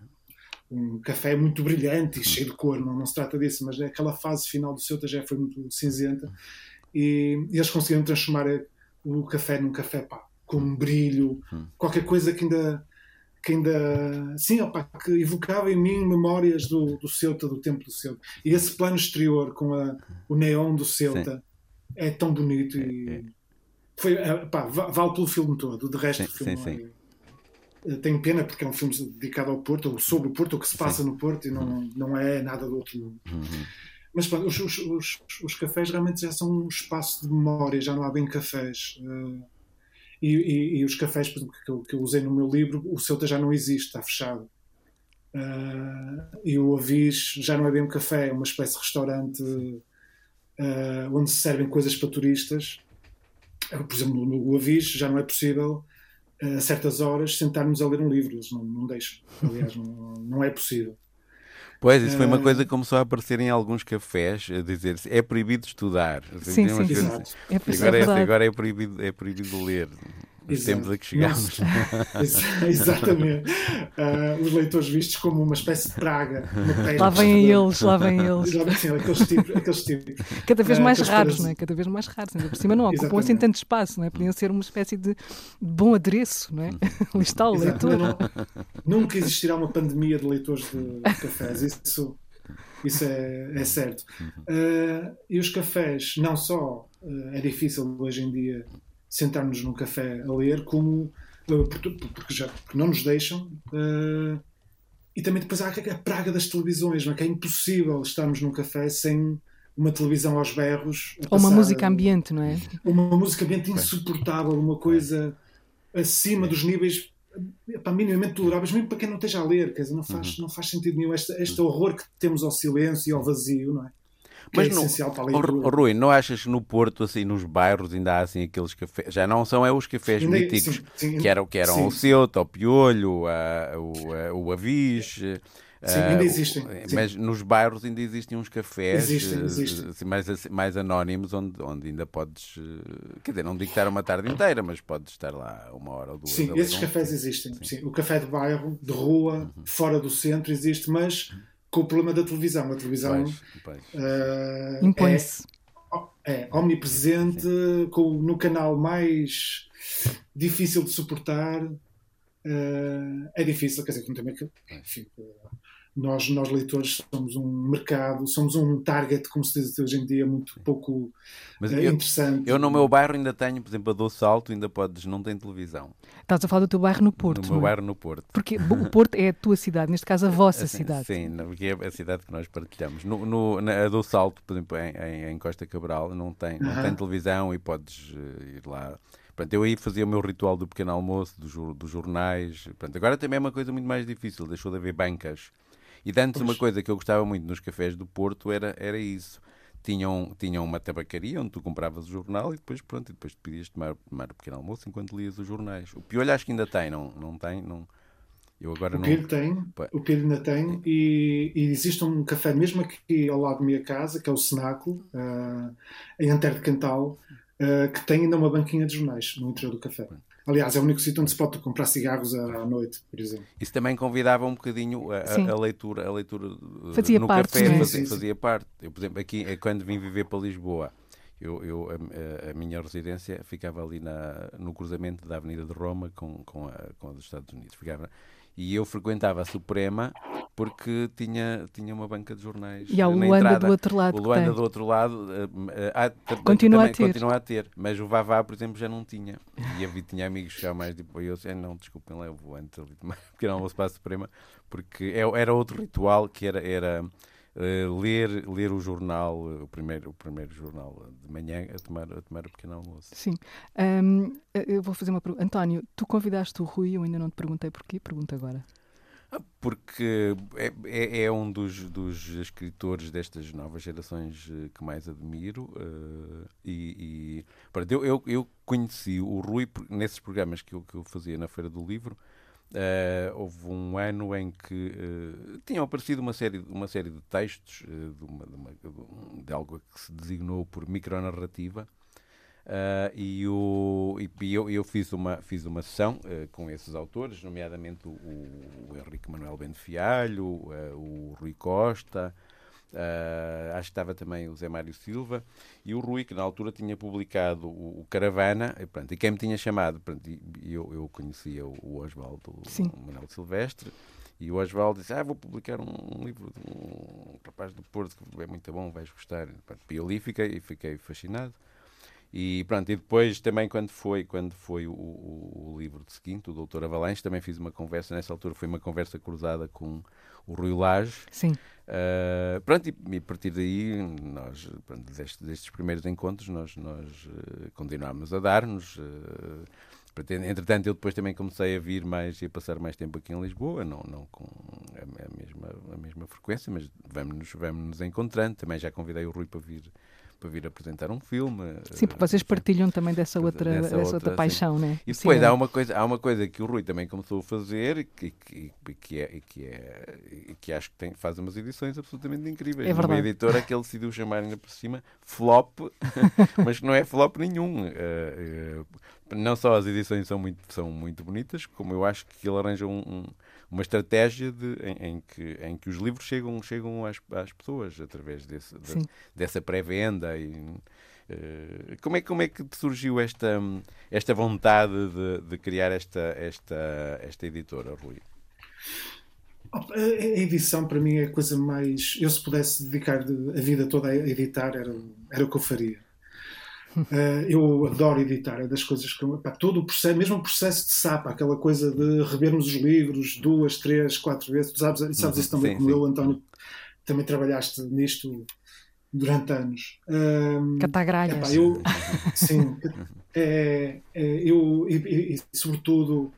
um café muito brilhante e cheio de cor, não, não, se trata disso, mas aquela fase final do Ceuta já foi muito cinzenta e, e eles conseguiram transformar o café num café pá, com um brilho, uhum. qualquer coisa que ainda que ainda sim, opa, que evocava em mim memórias do, do Ceuta, do tempo do Ceuta. E esse plano exterior com a, o neon do Ceuta sim. é tão bonito e é, é. foi opa, vale pelo filme todo. De resto, sim, o filme sim, é, tenho pena porque é um filme dedicado ao Porto, ou sobre o Porto, o que se passa no Porto e não, uhum. não é nada do outro mundo. Uhum. Mas pronto, os, os, os, os, cafés realmente já são um espaço de memória, já não há bem cafés. Uh, e, e, e os cafés exemplo, que, eu, que eu usei no meu livro, o Ceuta já não existe, está fechado. Uh, e o Avis já não é bem um café, é uma espécie de restaurante onde se servem coisas para turistas. Por exemplo, no, Avis já não é possível a certas horas sentarmos a ler um livro, eles não, não deixam. Aliás, não, não é possível. Pois, isso foi uma coisa que começou a aparecer em alguns cafés, a dizer é proibido estudar. Sim, sim, sim. É agora, é, agora é, proibido, é proibido ler os tempos a que chegamos. Exatamente. Uh, os leitores vistos como uma espécie de praga. Lá vêm eles, lá vêm eles. Sim, aqueles tipos, aqueles tipos. Cada vez ah, mais uh, raros, não é? Cada vez mais raros. Ainda por cima não ocupam assim tanto espaço, não é? Podiam ser uma espécie de bom adereço, não é? [laughs] Ali está o leitor. Não, nunca existirá uma pandemia de leitores de cafés. Isso isso é, é certo. Uh, e os cafés, não só uh, é difícil hoje em dia sentarmos num café a ler, como porque, já, porque não nos deixam. Uh, e também depois há a praga das televisões, não é? que é impossível estarmos num café sem uma televisão aos berros. Ou uma música ambiente, não é? Uma música ambiente insuportável, uma coisa acima dos níveis para minimamente toleráveis, mesmo para quem não esteja a ler, quer dizer, não faz, uhum. não faz sentido nenhum este, este horror que temos ao silêncio e ao vazio, não é? Mas é essencial para a leitura. Rui, não achas que no Porto, assim, nos bairros, ainda há assim aqueles cafés, já não são é os cafés ainda, míticos, sim, sim, que eram, que eram o Ceuta, o Piolho, a, o, a, o Avis, Sim, ainda existem. Sim. Mas nos bairros ainda existem uns cafés existem, existem. Assim, mais, mais anónimos onde, onde ainda podes. Eh, quer dizer, não digo estar uma tarde inteira, mas podes estar lá uma hora ou duas. Sim, esses cafés existem. Sim. Sim. O café de bairro, de rua, uhum. fora do centro, existe, mas com o problema da televisão. A televisão uh, impõe-se. É, é, omnipresente, com, no canal mais difícil de suportar. Uh, é difícil, quer dizer, que também que, enfim, nós, nós leitores somos um mercado, somos um target, como se diz hoje em dia, muito pouco Mas é, eu, interessante. Eu no meu bairro ainda tenho, por exemplo, a Doce Alto, ainda podes, não tem televisão. Estás a falar do teu bairro no Porto. No meu é? bairro no Porto. Porque o Porto é a tua cidade, neste caso a vossa assim, cidade. Sim, porque é a cidade que nós partilhamos. No, no, na, a Doce Alto, por exemplo, em, em Costa Cabral, não tem, não tem televisão e podes uh, ir lá. Portanto, eu aí fazia o meu ritual do pequeno almoço, dos, dos jornais. Portanto, agora também é uma coisa muito mais difícil, deixou de haver bancas e de antes, uma coisa que eu gostava muito nos cafés do Porto era, era isso. Tinham, tinham uma tabacaria onde tu compravas o jornal e depois, pronto, e depois te pedias tomar, tomar um pequeno almoço enquanto lias os jornais. O Piolho acho que ainda tem, não, não tem? Não, eu agora o não... Piolho tem, o Piolho ainda tem e, e, existe um café mesmo aqui ao lado da minha casa, que é o Cenáculo, uh, em Antero de Cantal, uh, que tem ainda uma banquinha de jornais no interior do café. Aliás, é o único sítio onde se pode comprar cigarros à noite, por exemplo. Isso também convidava um bocadinho a, a, a leitura, a leitura fazia no parte, café, fazia, sim, sim. fazia, parte. Eu, por exemplo, aqui, é quando vim viver para Lisboa, eu, eu a, a, minha residência ficava ali na, no cruzamento da Avenida de Roma com, com, a, com a dos Estados Unidos. Ficava, e eu frequentava a Suprema porque tinha, tinha uma banca de jornais. E há o Luanda do outro lado. O Luanda do outro lado uh, uh, continua, a ter. continua a ter. Mas o Vavá, por exemplo, já não tinha. E havia, tinha amigos já mais tipo, eu disse, não, desculpem lá, eu vou antes um [laughs] pequeno almoço para a Suprema, porque é, era outro ritual que era. era Uh, ler, ler o jornal, uh, o, primeiro, o primeiro jornal de manhã, a tomar, a tomar o pequeno almoço. Sim. Um, eu vou fazer uma pergunta. António, tu convidaste o Rui, eu ainda não te perguntei porquê, pergunta agora. Ah, porque é, é, é, um dos, dos escritores destas novas gerações eh, que mais admiro. Uh, e, e eu, eu, eu, conheci o Rui nesses programas que eu, que eu fazia na Feira do Livro. Uh, houve um ano em que uh, tinham aparecido uma série, uma série de textos uh, de, uma, de, uma, de, algo que se designou por micronarrativa e, o, e eu, eu, fiz, uma, fiz uma sessão com esses autores, nomeadamente o, o Henrique Manuel Benfialho, o Rui Costa, Uh, acho que estava também o Zé Mário Silva e o Rui, que na altura tinha publicado o, o Caravana, e, pronto, e quem me tinha chamado, pronto, e, eu, eu conhecia o, o Oswaldo o Manuel Silvestre, e o Oswaldo disse: Ah, vou publicar um, um, livro de um rapaz do Porto que é muito bom, vais gostar. E eu li fiquei, e fiquei fascinado. E pronto, e depois também quando foi, quando foi o, o, o livro de seguinte, o Doutor Avalanche, também fiz uma conversa, nessa altura foi uma conversa cruzada com o Rui Lage. Sim. Uh, pronto, e, e, a partir daí, nós, pronto, destes, destes primeiros encontros, nós, nós uh, continuámos a dar-nos. Uh, entretanto, eu depois também comecei a vir mais e a passar mais tempo aqui em Lisboa, não, não com a, a mesma, a mesma frequência, mas vamos-nos vamos -nos encontrando. Também já convidei o Rui para vir para vir apresentar um filme. Sim, porque vocês partilham também dessa outra, dessa, dessa outra, paixão, né? E depois há uma, coisa, há uma coisa que o Rui também começou a fazer que, que, que, é, que, é, que acho que tem, faz umas edições absolutamente incríveis. É verdade. Uma editora que ele decidiu chamar ainda por cima flop, [laughs] mas que não é flop nenhum. Uh, uh, não só as edições são muito, são muito bonitas, como eu acho que ele arranja um, um uma estratégia de, em, em, que, em que os livros chegam, chegam às, às pessoas através desse, de, dessa pré-venda. E, uh, como, é, como é que surgiu esta, esta vontade de, de criar esta, esta, esta editora, Rui? A edição para mim é a coisa mais. Eu, se pudesse dedicar a vida toda a editar, era, era o que eu faria. Uh, eu adoro editar, é das coisas que. Pá, todo o processo, mesmo o processo de sapa, aquela coisa de revermos os livros duas, três, quatro vezes. Tu sabes, sabes isso também, sim, como sim. eu, António, também trabalhaste nisto durante anos. Um, Catagralhas. eu, [laughs] sim, é, é, eu, e, e sobretudo,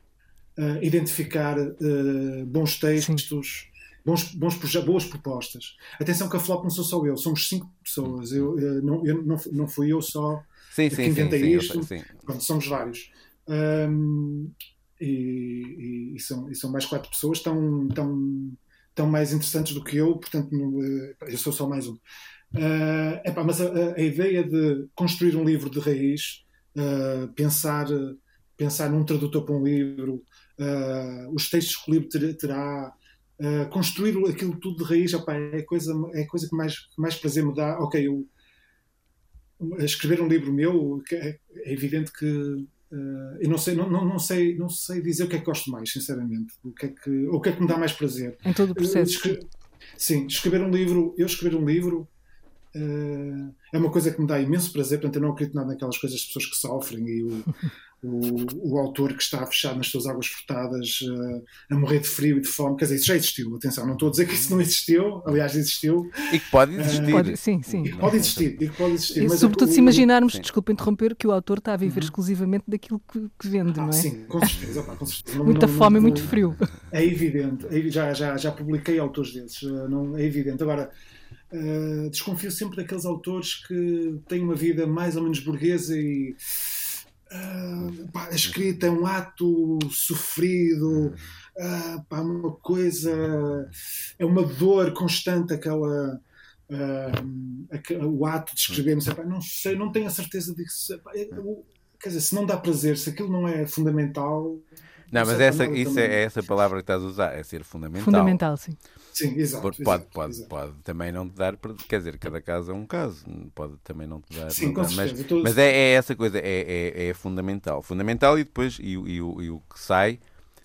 uh, identificar uh, bons textos. Sim. Bons, bons boas propostas. Atenção que a flop não sou só eu, somos cinco pessoas. Eu, eu, não, eu não, não fui eu só sim, sim, que inventei sim, isto. Pronto, somos vários. Um, e, e, e, são, e são mais quatro pessoas tão, tão, tão mais interessantes do que eu, portanto, eh, eu sou só mais um. Uh, epá, mas a, a, ideia de construir um livro de raiz, uh, pensar, pensar num tradutor para um livro, uh, os textos que o livro ter, terá, construir aquilo tudo de raiz, epá, é a coisa, é coisa que mais, mais prazer me dá. Ok, eu, escrever um livro meu, é, é evidente que eu não sei, não, não, não, sei, não sei dizer o que é que gosto mais, sinceramente. O que é que, o que, é que me dá mais prazer? Em todo o processo. sim, escrever um livro, eu escrever um livro Uh, é uma coisa que me dá imenso prazer, portanto eu não acredito nada naquelas coisas das pessoas que sofrem e o, [laughs] o, o, autor que está fechado nas suas águas furtadas uh, a morrer de frio e de fome, quer dizer, isso já existiu, atenção, não estou a dizer que isso não existiu, aliás existiu. E que pode existir. Uh, pode, sim, sim. E pode existir, e que pode existir. E, mas sobretudo é, se imaginarmos, sim. desculpa interromper, que o autor está a viver uhum. exclusivamente daquilo que, que vende, ah, não é? Sim, com certeza. Opa, com certeza. Não, Muita não, fome e muito frio. É evidente, é, já, já, já publiquei autores desses, não, é evidente. Agora, Uh, desconfio sempre daqueles autores que têm uma vida mais ou menos burguesa e uh, pá, a escrita é um ato sofrido, uh, pá, uma coisa, é uma dor constante aquela. Uh, o ato de escrever, não sei, pá, não sei, não tenho a certeza disso. Pá, é, quer dizer, se não dá prazer, se aquilo não é fundamental. Não, mas essa, isso é, é essa palavra que estás a usar, é ser fundamental. Fundamental, sim. Sim, exato. Pode, exato, pode, exato. pode também não te dar, quer dizer, cada caso é um caso, pode também não te dar. Sim, com dar, certeza. Mas, mas é, é, essa coisa, é, é, é, fundamental. Fundamental e depois, e, e, e, o, e, o que sai,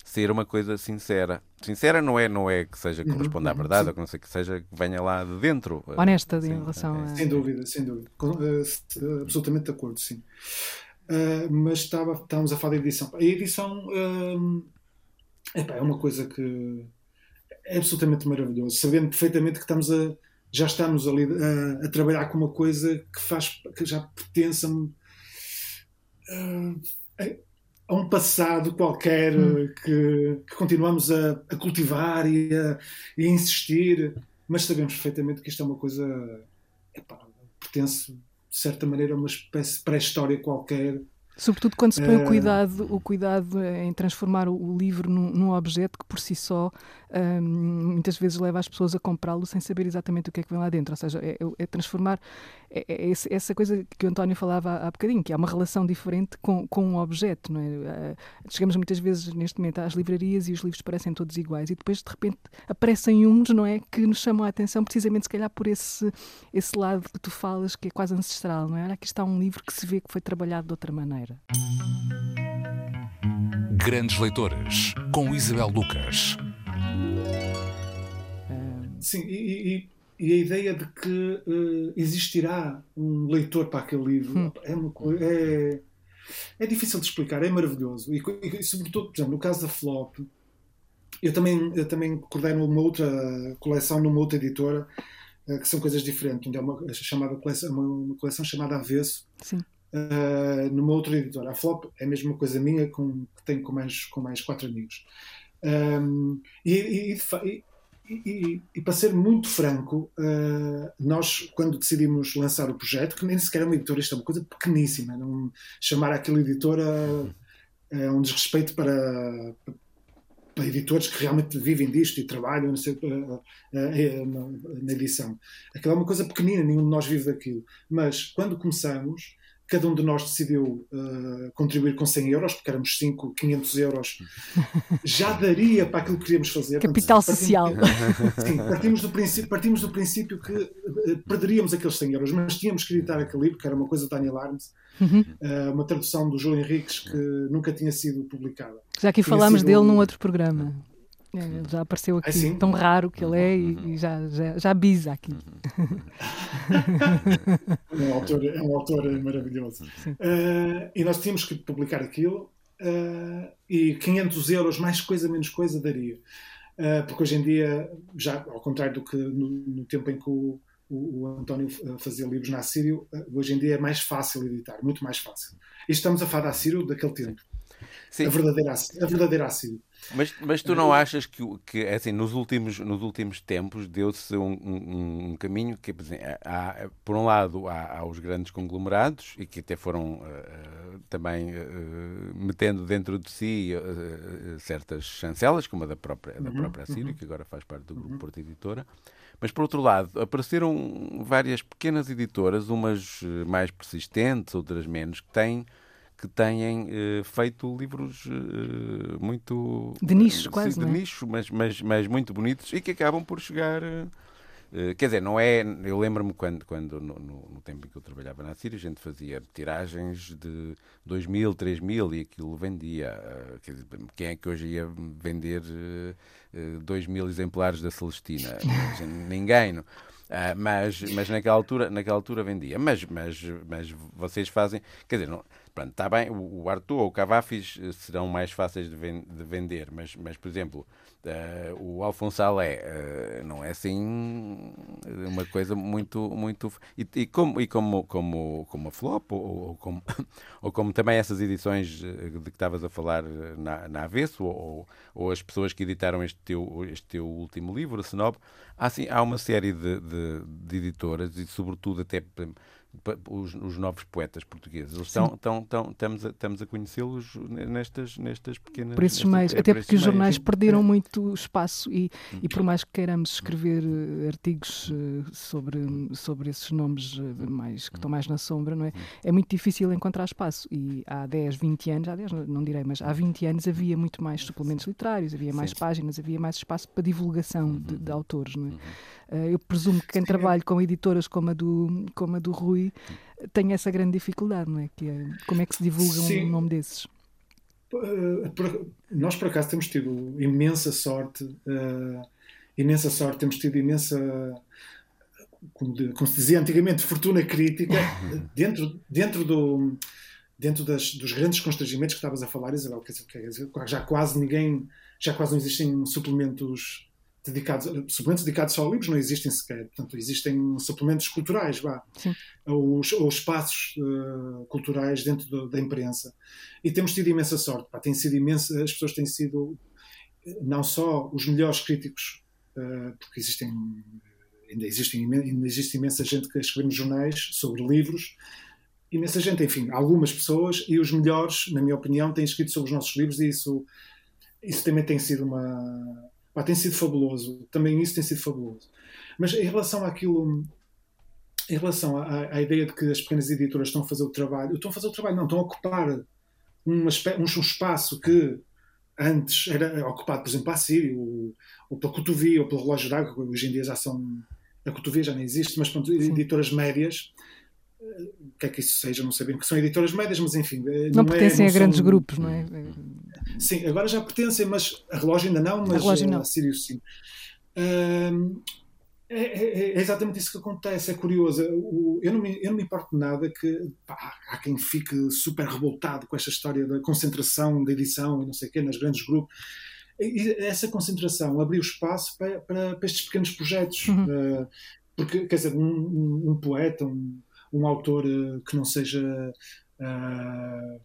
ser uma coisa sincera. Sincera não é, não é que seja que uhum, corresponda uhum, à verdade, sim. ou que não sei que seja que venha lá de dentro. Honesta sim, em relação é, a. Sem dúvida, sem dúvida. Uh, absolutamente de acordo, sim. Uh, mas estava, estávamos a falar da edição. A edição uh, epá, é uma coisa que é absolutamente maravilhoso, sabendo perfeitamente que estamos a, já estamos ali a, a trabalhar com uma coisa que faz que já pertence a, a um passado qualquer hum. que, que, continuamos a, a cultivar e a, e a, insistir, mas sabemos perfeitamente que isto é uma coisa epá, pertence de certa maneira a uma espécie de pré-história qualquer Sobretudo quando se põe o, eh, cuidado, o cuidado em transformar o, livro num, num, objeto que por si só um, muitas vezes leva as pessoas a comprá-lo sem saber exatamente o que é que vem lá dentro. Ou seja, é, é transformar é, é essa coisa que o António falava há, há bocadinho, que é uma relação diferente com, com um objeto. Não é? Uh, chegamos muitas vezes neste momento às livrarias e os livros parecem todos iguais e depois de repente aparecem uns não é, que nos chamam a atenção precisamente se calhar por esse, esse lado que tu falas que é quase ancestral. Não é? Olha, aqui está um livro que se vê que foi trabalhado de outra maneira. Grandes Leitores, com Isabel Lucas. Sim, e, e, e, a ideia de que uh, existirá um leitor para aquele livro hum. é, uma, é, é difícil de explicar, é maravilhoso. E, e, sobretudo, por exemplo, no caso da Flop, eu também, eu também coordeno uma outra coleção numa outra editora, uh, que são coisas diferentes. É uma, chamada coleção, uma, uma coleção chamada Avesso. Uh, numa outra editora. A Flop é a mesma coisa minha, com, que tenho com mais, com mais quatro amigos. Um, e, e, e, e, para ser muito franco, uh, nós, quando decidimos lançar o projeto, que nem sequer é uma editora, isto é uma coisa pequeníssima, não chamar aquela editora é um desrespeito para, para editores que realmente vivem disto e trabalham sei, uh, uh, na edição. Aquilo é uma coisa pequenina, nenhum de nós vive daquilo. Mas quando começamos, cada um de nós decidiu uh, contribuir com 100 euros, porque éramos 5, 500 euros, já daria para aquilo que queríamos fazer. Capital Portanto, social. Sim, partimos do princípio, partimos do princípio que uh, perderíamos aqueles 100 euros, mas tínhamos que editar aquele livro, que era uma coisa de Daniel Arms, uhum. uh, uma tradução do João Henriques que nunca tinha sido publicada. Já aqui falámos dele num outro programa. É, já apareceu aqui, é tão raro que ele é e, e já, já, já bisa aqui. [laughs] é, um autor, é um autor maravilhoso. Uh, e nós tínhamos que publicar aquilo uh, e 500 euros, mais coisa, menos coisa, daria. Uh, porque hoje em dia, já ao contrário do que no, no tempo em que o, o, o, António fazia livros na Sírio, hoje em dia é mais fácil editar, muito mais fácil. E estamos a falar da Sírio daquele tempo. Sim. A verdadeira, a verdadeira Assírio. Mas, mas tu não achas que, que assim, nos, últimos, nos últimos tempos deu-se um, um, um, caminho que, há, por um lado, há, há, os grandes conglomerados e que até foram uh, também uh, metendo dentro de si uh, certas chancelas, como a da própria, da uhum, própria Assírio, uhum. que agora faz parte do grupo uhum. Porto Editora. Mas, por outro lado, apareceram várias pequenas editoras, umas mais persistentes, outras menos, que têm que têm uh, feito livros uh, muito de nicho, quase, de é? nicho, mas, mas, mas muito bonitos e que acabam por chegar. Quer dizer, não é. Eu lembro-me quando, quando no, no, no, tempo em que eu trabalhava na Síria, a gente fazia tiragens de 2 mil, 3 mil e aquilo vendia. Quer dizer, quem é que hoje ia vender 2 mil exemplares da Celestina? [laughs] Ninguém. Não? Uh, mas, mas naquela altura, naquela altura vendia. Mas, mas, mas vocês fazem. Quer dizer, não, pronto, está bem, o Arthur ou o Cavafis eh, serão mais fáceis de, ven de vender, mas, mas, por exemplo, uh, o Alfonso Alé uh, não é assim uma coisa muito. muito e, e, como, e como, como, como a Flop, ou, ou, como, [laughs] ou como também essas edições de que estavas a falar na, na Avesso, ou, ou as pessoas que editaram este teu, este teu último livro, Senob, há, assim, há uma série de, de, de editoras e, sobretudo, até os, os, novos poetas portugueses. Eles estão, estão, estão, estamos a, estamos a conhecê-los nestas, nestas pequenas. Por esses meios, é, até porque os jornais meios. perderam muito espaço e, e por mais que queiramos escrever uh, artigos uh, sobre, sobre esses nomes uh, mais, que estão mais na sombra, não é? É muito difícil encontrar espaço. E há 10, 20 anos, há 10, não direi, mas há 20 anos havia muito mais suplementos literários, havia mais Sim. páginas, havia mais espaço para divulgação de, de uhum. autores, não é? Eh, eu presumo que quem trabalha com editoras como a do, como a do Rui tem essa grande dificuldade, não é? Que é como é que se divulga Sim. um nome desses? Eh, nós, por acaso, temos tido imensa sorte, uh, imensa sorte, temos tido imensa, como, de, como se dizia antigamente, fortuna crítica [laughs] dentro, dentro do dentro das, dos grandes constrangimentos que estavas a falar, Isabel, quer dizer, já quase ninguém, já quase não existem suplementos dedicados, suplementos dedicados só a livros não existem sequer. Portanto, existem suplementos culturais, vá, ou, ou, espaços uh, culturais dentro do, da imprensa. E temos tido imensa sorte. Pá, tem sido imensa, as pessoas têm sido não só os melhores críticos, uh, porque existem ainda, existem, ainda existe imensa gente que escreve nos jornais sobre livros, imensa gente, enfim, algumas pessoas, e os melhores, na minha opinião, têm escrito sobre os nossos livros, e isso, isso também tem sido uma Pá, tem sido fabuloso. Também isso tem sido fabuloso. Mas em relação àquilo, em relação à, à, ideia de que as pequenas editoras estão a fazer o trabalho, estão a fazer o trabalho, não, estão a ocupar um, um espaço que antes era ocupado, por exemplo, a Sírio, ou, ou pela Cotovia, ou pelo Relógio d'Água, hoje em dia já são. A Cotovia já não existe, mas pronto, editoras médias. O que é que isso seja? Não bem, que são editoras médias, mas enfim. Eh, não, não pertencem é, não a grandes grupos, não é? Sim, agora já pertencem, mas a relógio ainda não, mas a, relógio não. a Sirius sim. Um, é, é, é, exatamente isso que acontece, é curioso. eu, não me, eu não me importo nada que pá, há quem fique super revoltado com esta história da concentração da edição e não sei o quê, nos grandes grupos. E essa concentração abriu espaço para, para, para estes pequenos projetos. Uhum. Uh, porque, quer dizer, um, um, um poeta, um, um autor uh, que não seja. Uh,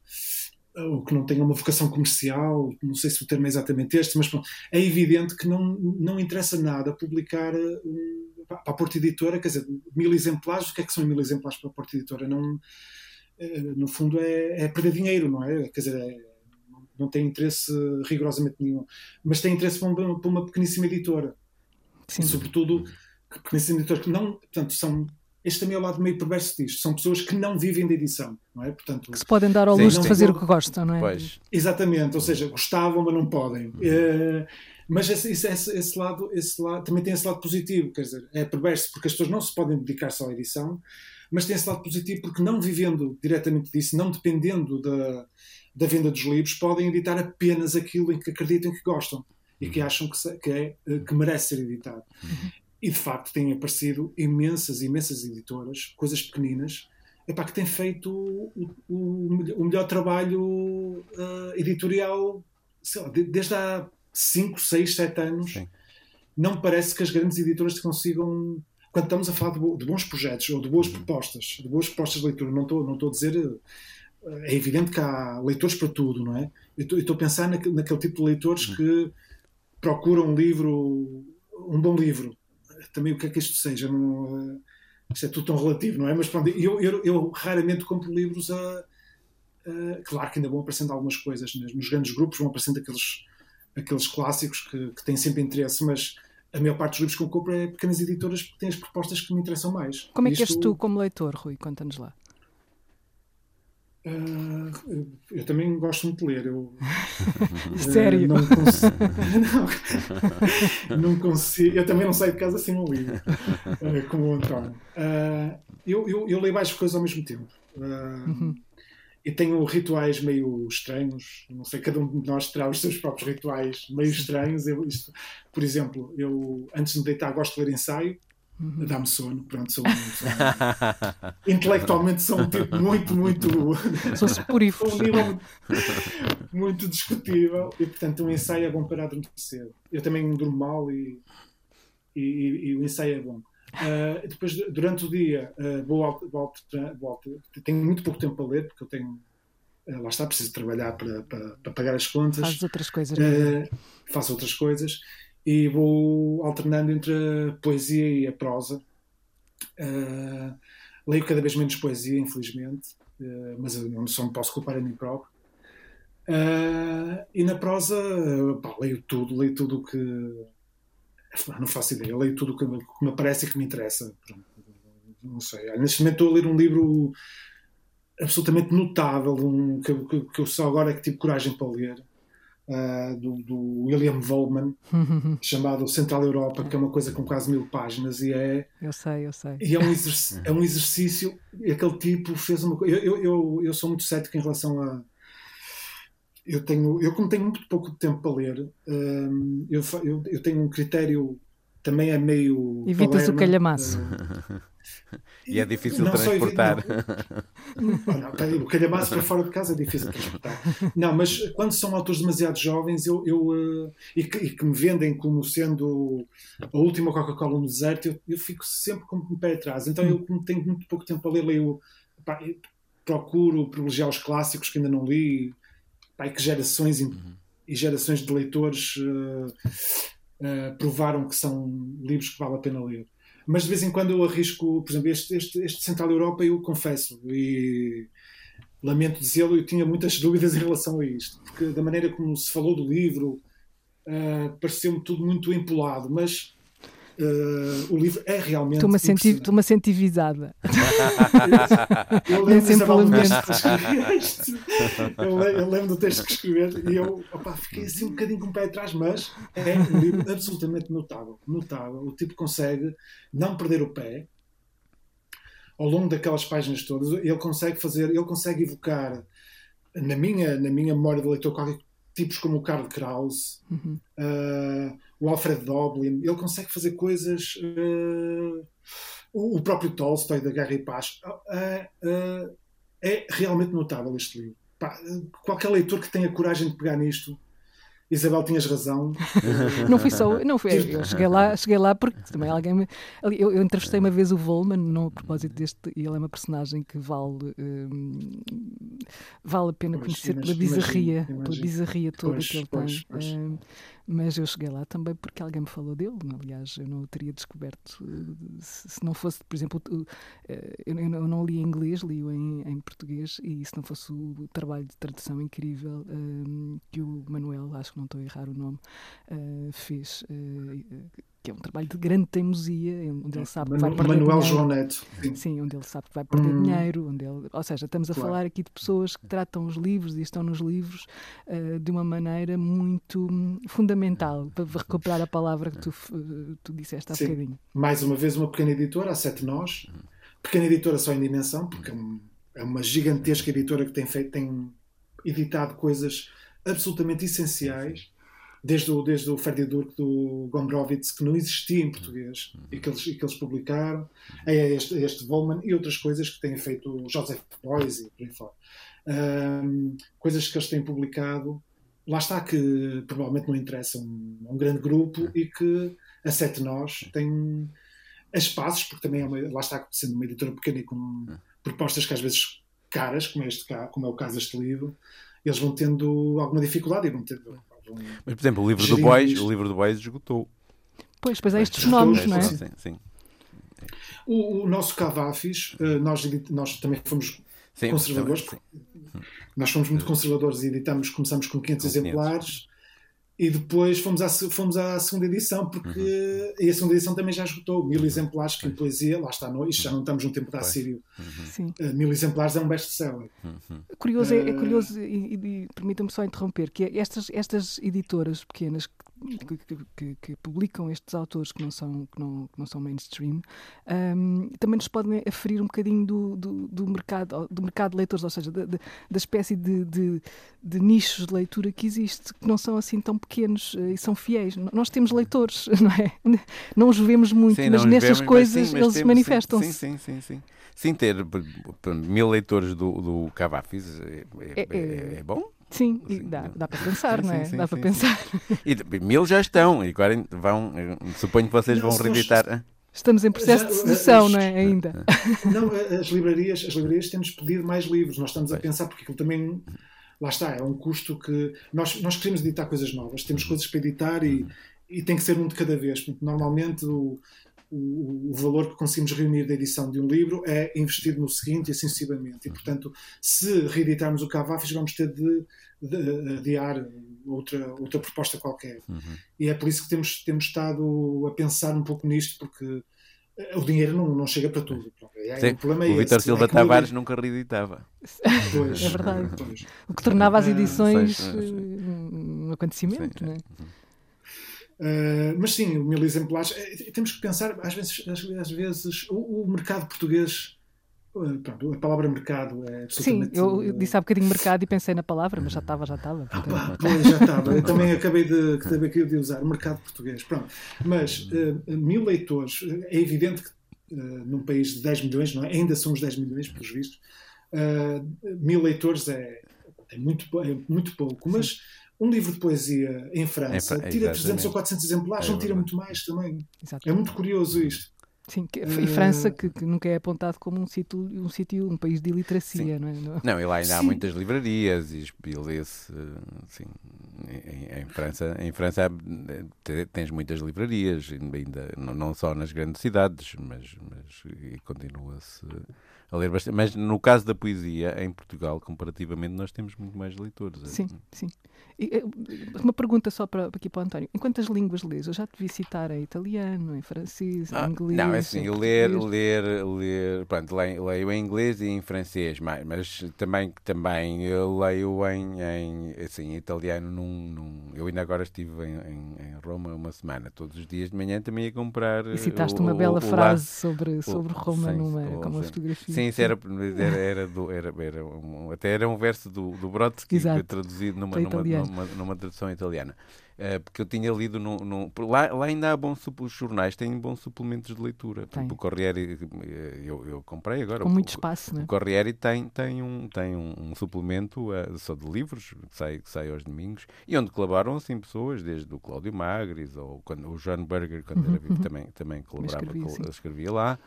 ou que não tenha uma vocação comercial, não sei se o termo é exatamente este, mas pronto, é evidente que não, não interessa nada publicar um, para a Porta Editora, quer dizer, mil exemplares, o que é que são mil exemplares para a Porta Editora? Não, eh, no fundo é, é perder dinheiro, não é? Quer dizer, é, não tem interesse rigorosamente nenhum, mas tem interesse para uma, para uma pequeníssima editora. Sim. E, sobretudo, pequeníssima editora que não, portanto, são este também é o lado meio perverso disto. São pessoas que não vivem da edição, não é? Portanto, que se podem dar ao luxo de fazer o que gostam, não é? Pois. Exatamente, ou seja, gostavam, mas não podem. Uhum. Uh, mas esse, esse, esse, lado, esse lado também tem esse lado positivo, quer dizer, é perverso porque as pessoas não se podem dedicar só à edição, mas tem esse lado positivo porque não vivendo diretamente disso, não dependendo da, da venda dos livros, podem editar apenas aquilo em que acreditam que gostam. e que acham que, que, é, que merece ser editado. E de facto têm aparecido imensas, imensas editoras, coisas pequeninas, epá, que têm feito o, o, o melhor trabalho uh, editorial lá, desde há 5, 6, 7 anos. Sim. Não parece que as grandes editoras consigam. Quando estamos a falar de, de bons projetos ou de boas uhum. propostas, de boas propostas de leitura, não estou, não estou a dizer. Eh, é evidente que há leitores para tudo, não é? Eu estou, estou a pensar naquele, naquele tipo de leitores uhum. que procuram um livro, um bom livro. Também o que é que isto seja? Não, isto é tudo tão relativo, não é? Mas pronto, eu, eu, eu raramente compro livros a, a, Claro que ainda vão aparecendo algumas coisas, né? nos grandes grupos vão aparecendo aqueles, aqueles clássicos que, que têm sempre interesse, mas a maior parte dos livros que eu compro é pequenas editoras porque têm as propostas que me interessam mais. Como é que és tu como leitor, Rui? Conta-nos lá. Uh, eu também gosto muito de ler. Eu, [laughs] Sério? Uh, não, consigo, [laughs] não, não, consigo. Eu também não saio de casa sem um livro, uh, como o António. eu, eu, eu, leio várias coisas ao mesmo tempo. Uhum. E tenho rituais meio estranhos. Não sei, cada um de nós terá os seus próprios rituais meio estranhos. Eu, isto, por exemplo, eu antes de me deitar gosto de ler ensaio uhum. dá-me sono. Pronto, sou, [laughs] sou intelectualmente sou um tipo muito, muito. [laughs] Sou um nível muito, discutível e, portanto, um ensaio é bom para adormecer. Eu também durmo mal e, e, e, o ensaio é bom. Uh, depois, durante o dia, uh, vou, vou, vou, tenho muito pouco tempo para ler, porque eu tenho. Uh, lá está, preciso trabalhar para, para, para pagar as contas. Faz outras coisas. Uh, faço outras coisas e vou alternando entre a poesia e a prosa. Uh, leio cada vez menos poesia, infelizmente, uh, mas eu não só me posso culpar a mim próprio. Uh, e na prosa, pá, leio tudo, leio tudo o que. Não faço ideia, leio tudo o que, que me aparece e que me interessa. Não sei. Neste momento estou a ler um livro absolutamente notável, um, que, que, que eu só agora é que tive coragem para ler uh, do, do, William Volman, [laughs] chamado Central Europa, que é uma coisa com quase mil páginas e é. Eu sei, eu sei. E é um, exercício, é um exercício. Aquele tipo fez uma coisa. Eu, eu, eu sou muito cético em relação a. Eu, tenho, eu, como tenho muito pouco tempo para ler, um, eu, eu, eu tenho um critério também é meio. Evitas o calhamaço. Uh, e é difícil não, transportar. Não, o calhamaço para fora de casa é difícil transportar. Não, mas quando são autores demasiado jovens eu, eu uh, e, que, e, que, me vendem como sendo a última Coca-Cola no deserto, eu, eu, fico sempre com o pé atrás. Então eu, como tenho muito pouco tempo a ler, leio, pá, procuro privilegiar os clássicos que ainda não li, pá, e que gerações uhum. e gerações de leitores uh, uh, provaram que são livros que vale a pena ler. Mas de vez em quando eu arrisco, por exemplo, este, este, este Central Europa, eu confesso, e lamento dizê-lo, eu tinha muitas [laughs] dúvidas em relação a isto, porque da maneira como se falou do livro, uh, pareceu-me tudo muito empolado, mas Uh, o livro é realmente. Estou-me a sentir, estou a sentir visada. [laughs] eu lembro, texto, eu, eu lembro do texto que escrever e eu opa, fiquei assim um bocadinho com o pé atrás, mas é um livro absolutamente notável. Notável. O tipo consegue não perder o pé ao longo daquelas páginas todas. Ele consegue fazer, ele consegue evocar na minha, na minha memória de leitor qualquer tipos como o Karl Kraus, uhum. uh, o Alfred Doblin, ele consegue fazer coisas. Uh, o, o, próprio Tolstói da Guerra e Paz. Uh, é realmente notável este livro. Pá, qualquer leitor que tenha coragem de pegar nisto Isabel, tinhas razão. [laughs] não fui só, não fui, eu cheguei lá, cheguei lá porque também alguém me, eu, eu entrevistei uma vez o Volman, não a propósito deste, e ele é uma personagem que vale hum, vale a pena conhecer pela bizarria, pela bizarria toda pois, que ele pois, tem. Pois. Hum, mas eu cheguei lá também porque alguém me falou dele. Aliás, eu não o teria descoberto eh, se não fosse, por exemplo, eh, eu não li em inglês, li-o em, em, português, e se não fosse o trabalho de tradução incrível um, que o Manuel, acho que não estou a errar o nome, fez. Que é um trabalho de grande teimosia, onde ele sabe Manu, que vai perder Manuel dinheiro. João Neto. Sim. Sim, onde ele sabe que vai perder hum. dinheiro, onde ele, ou seja, estamos a claro. falar aqui de pessoas que tratam os livros e estão nos livros uh, de uma maneira muito hum, fundamental, para recuperar a palavra que tu, uh, tu disseste há Sim. bocadinho. Mais uma vez, uma pequena editora, há sete nós, pequena editora só em dimensão, porque é uma gigantesca editora que tem feito, tem editado coisas absolutamente essenciais desde o, desde o Ferdi Durk do Gombrowicz, que não existia em português e que eles, e que eles publicaram, a este, este Volman e outras coisas que têm feito o Joseph Beuys e por aí fora. Um, coisas que eles têm publicado, lá está que provavelmente não interessam a um grande grupo e que a Sete Nós tem espaços, porque também é uma, lá está sendo uma editora pequena e com propostas que às vezes caras, como, este, como é o caso deste livro, eles vão tendo alguma dificuldade e vão tendo mas, por exemplo, o livro do Boys, o livro do Boys esgotou. Pois, pois é estes nomes, não é? Sim, sim. O, o nosso Cavafis, eh, nós, nós também fomos sim, conservadores. Também, nós fomos muito conservadores e editamos, começamos com 500 com exemplares e depois fomos à, fomos à segunda edição, porque uhum. a segunda edição também já esgotou mil uhum. exemplares que em poesia, lá está, não, isto já não estamos no tempo da Sírio. Uhum. Uh, mil exemplares é um best-seller. Uhum. Curioso, é, é curioso, e, e, e permitam-me só interromper, que é estas, estas editoras pequenas que que, que, que, publicam estes autores que não são, que não, que não são mainstream, um, também nos podem aferir um bocadinho do, do, do, mercado, do mercado de leitores, ou seja, da, da espécie de, de, de, nichos de leitura que existe, que não são assim tão pequenos uh, e são fiéis. Nós temos leitores, [laughs] não é? Não os vemos muito, sim, mas nessas vemos, coisas sim, eles manifestam-se. Sim, sim, sim, sim. Sim, ter mil leitores do, do Cavafis é, é, é, é bom. Sim, dá, dá para pensar, sim, não é? Sim, dá sim, para pensar. E mil já estão, e agora vão, suponho que vocês vão reeditar. Estamos em processo de solução, não é? Ainda. [laughs] Não, as livrarias, as livrarias temos pedido mais livros. Nós estamos a pensar, porque aquilo também, lá está, é um custo que. Nós, nós queremos editar coisas novas, temos coisas para editar e, e tem que ser um de cada vez. Normalmente o, o, o, valor que conseguimos reunir da edição de um livro é investido no seguinte e sensiblemente. E, portanto, se reeditarmos o Cavafis, vamos ter de, de adiar outra, outra proposta qualquer. Uhum. E é por isso que temos, temos estado a pensar um pouco nisto, porque o dinheiro não, não chega para tudo. É, Sim, o problema é o Vitor Silva é Tavares eu... nunca reeditava. Pois, é verdade. Pois. O que tornava as edições uh, um acontecimento, Sim, não é? Uhum. Uh, mas sim, mil exemplares. Eh, temos que pensar, às vezes, às, vezes o, o, mercado português. Uh, pronto, a palavra mercado é Sim, eu, eu, disse há bocadinho mercado e pensei na palavra, mas já estava, já estava. Ah, pá, pois, já estava. [laughs] Eu também acabei de, acabei de usar, mercado português. Pronto. Mas uh, mil leitores, é evidente que num país de 10 milhões, não é? ainda somos 10 milhões, pelos vistos, mil leitores é, é, muito, é muito pouco, mas. Sim um livro de poesia em França é, tira 300 ou 400 exemplares, é não tira muito mais também. Exatamente. É muito curioso isto. Sim, que, e França, que, que, nunca é apontado como um sítio, um, sítio, um país de iliteracia, não é? Não, e lá ainda Sim. há muitas livrarias e lê-se, assim, em, em, França, em França tens muitas livrarias, ainda, não só nas grandes cidades, mas, mas continua-se a ler bastante. Mas no caso da poesia, em Portugal, comparativamente, nós temos muito mais leitores. É? Sim, sim. E, eh, uma pergunta só para, aqui para o António. Em quantas línguas lês? Eu já te vi citar em italiano, em francês, em ah, inglês. Não, é assim, ler, ler, ler, pronto, leio, leio, em inglês e em francês, mas, mas também, também eu leio em, em assim, italiano num, num, Eu ainda agora estive em, em, em, Roma uma semana, todos os dias de manhã também ia comprar. E citaste o, uma bela o, frase sobre, sobre Roma sim, numa, com uma fotografia. Sim, isso era, era, era, do, era, era um, até era um verso do, do Brodsky traduzido numa, numa, numa, numa, tradução italiana. Uh, porque eu tinha lido no, no, lá, lá ainda há bons os jornais têm bons suplementos de leitura. Tem. O Corriere eh, eu, eu comprei agora. Com o, muito espaço, o, né? o Corriere tem, tem, um, tem um, um suplemento uh, só de livros que sai, que sai aos domingos e onde colaboram assim pessoas, desde o Cláudio Magris ou quando, o John Berger, quando uhum, era vivo, uhum. também, também colaborava, escrevia, escrevia lá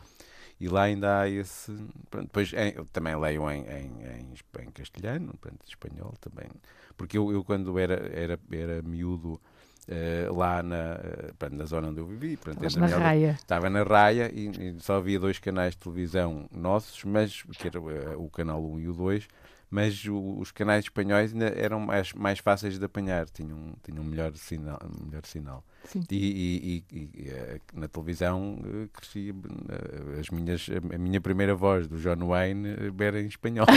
e lá ainda há esse. Pronto, depois eu também leio em, em, em, em castelhano, pronto, espanhol também, porque eu, eu quando era, era, era miúdo. Uh, lá na, uh, na zona onde eu vivi. Pronto, na raia. Estava na raia e, e, só havia dois canais de televisão nossos, mas que era uh, o canal 1 e o 2, mas o, os canais espanhóis ainda eram mais, mais fáceis de apanhar, tinham, tinham melhor sinal. Melhor sinal. E, e, e, eh, na televisão eh, cresci eh, as minhas, a minha primeira voz do John Wayne era em espanhol. [laughs]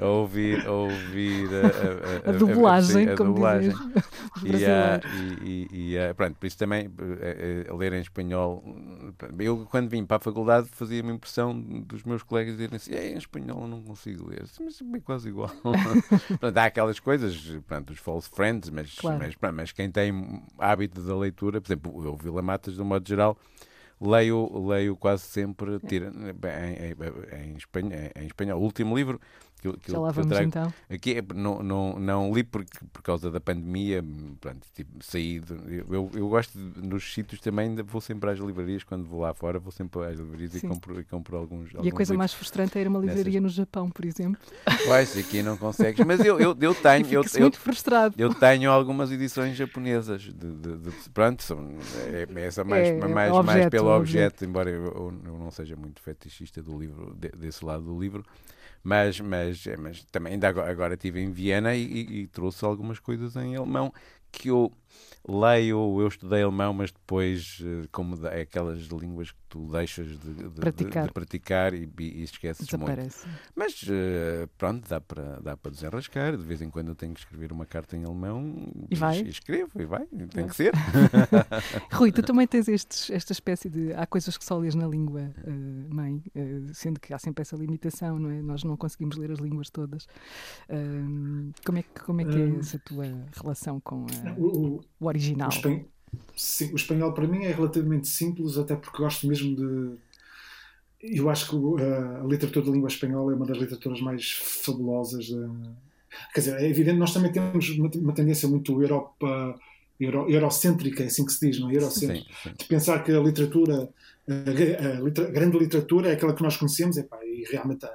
a ouvir, a, ouvir a, a, a dublagem, a, a, como dublagem. e, a, e, e, pronto, por isso também a, ler em espanhol Eu, quando vim para a faculdade, fazia-me impressão dos meus colegas dizerem assim: em espanhol eu não consigo ler. Mas é quase igual. [laughs] Portanto, há aquelas coisas, portanto, os false friends, mas, claro. mas, mas, quem tem hábito da leitura, por exemplo, eu, Vila Matas, de um modo geral, leio, leio quase sempre tira, em, em, em, espanhol, em espanhol. O último livro que, que, Já lá vamos trago, então. Aqui é, não, não, não li porque, por causa da pandemia, pronto, tipo, saí. De, eu, eu gosto de, nos sítios também, vou sempre às livrarias, quando vou lá fora, vou sempre às livrarias e compro, e compro alguns. E alguns a coisa livros. mais frustrante é ir a uma livraria Nessas... no Japão, por exemplo. Pois, aqui não consegues. Mas eu, eu, eu tenho. [laughs] eu, eu, muito frustrado. Eu tenho algumas edições japonesas. De, de, pronto, são, é, é essa mais, é, mais, objeto, mais pelo objeto, objeto, embora eu, eu, não seja muito fetichista do livro, de, desse lado do livro mas, mas, mas também ainda agora, agora estive em Viena e, e, e trouxe algumas coisas em alemão que eu leio, eu estudei alemão, mas depois, eh, como é aquelas línguas que tu deixas de, de praticar, de, de praticar e, e, esqueces Desaparece. muito. Mas uh, pronto, dá para, dá para desenrascar. De vez em quando eu tenho que escrever uma carta em alemão e, vai. e escrevo e vai, tem que ser. [laughs] Rui, tu também tens estes, esta espécie de. Há coisas que só lês na língua uh, mãe, uh, sendo que há sempre essa limitação, não é? Nós não conseguimos ler as línguas todas. como é que, como é, que é essa tua relação com a, o, o original? O Sim, o espanhol para mim é relativamente simples, até porque gosto mesmo de. Eu acho que a literatura de língua espanhola é uma das literaturas mais fabulosas. Quer dizer, é evidente, nós também temos uma tendência muito Europa, euro, eurocêntrica, é assim que se diz, não é? Eurocêntrica. Sim, sim. De pensar que a literatura, a, a, a, grande literatura é aquela que nós conhecemos, epá, e realmente,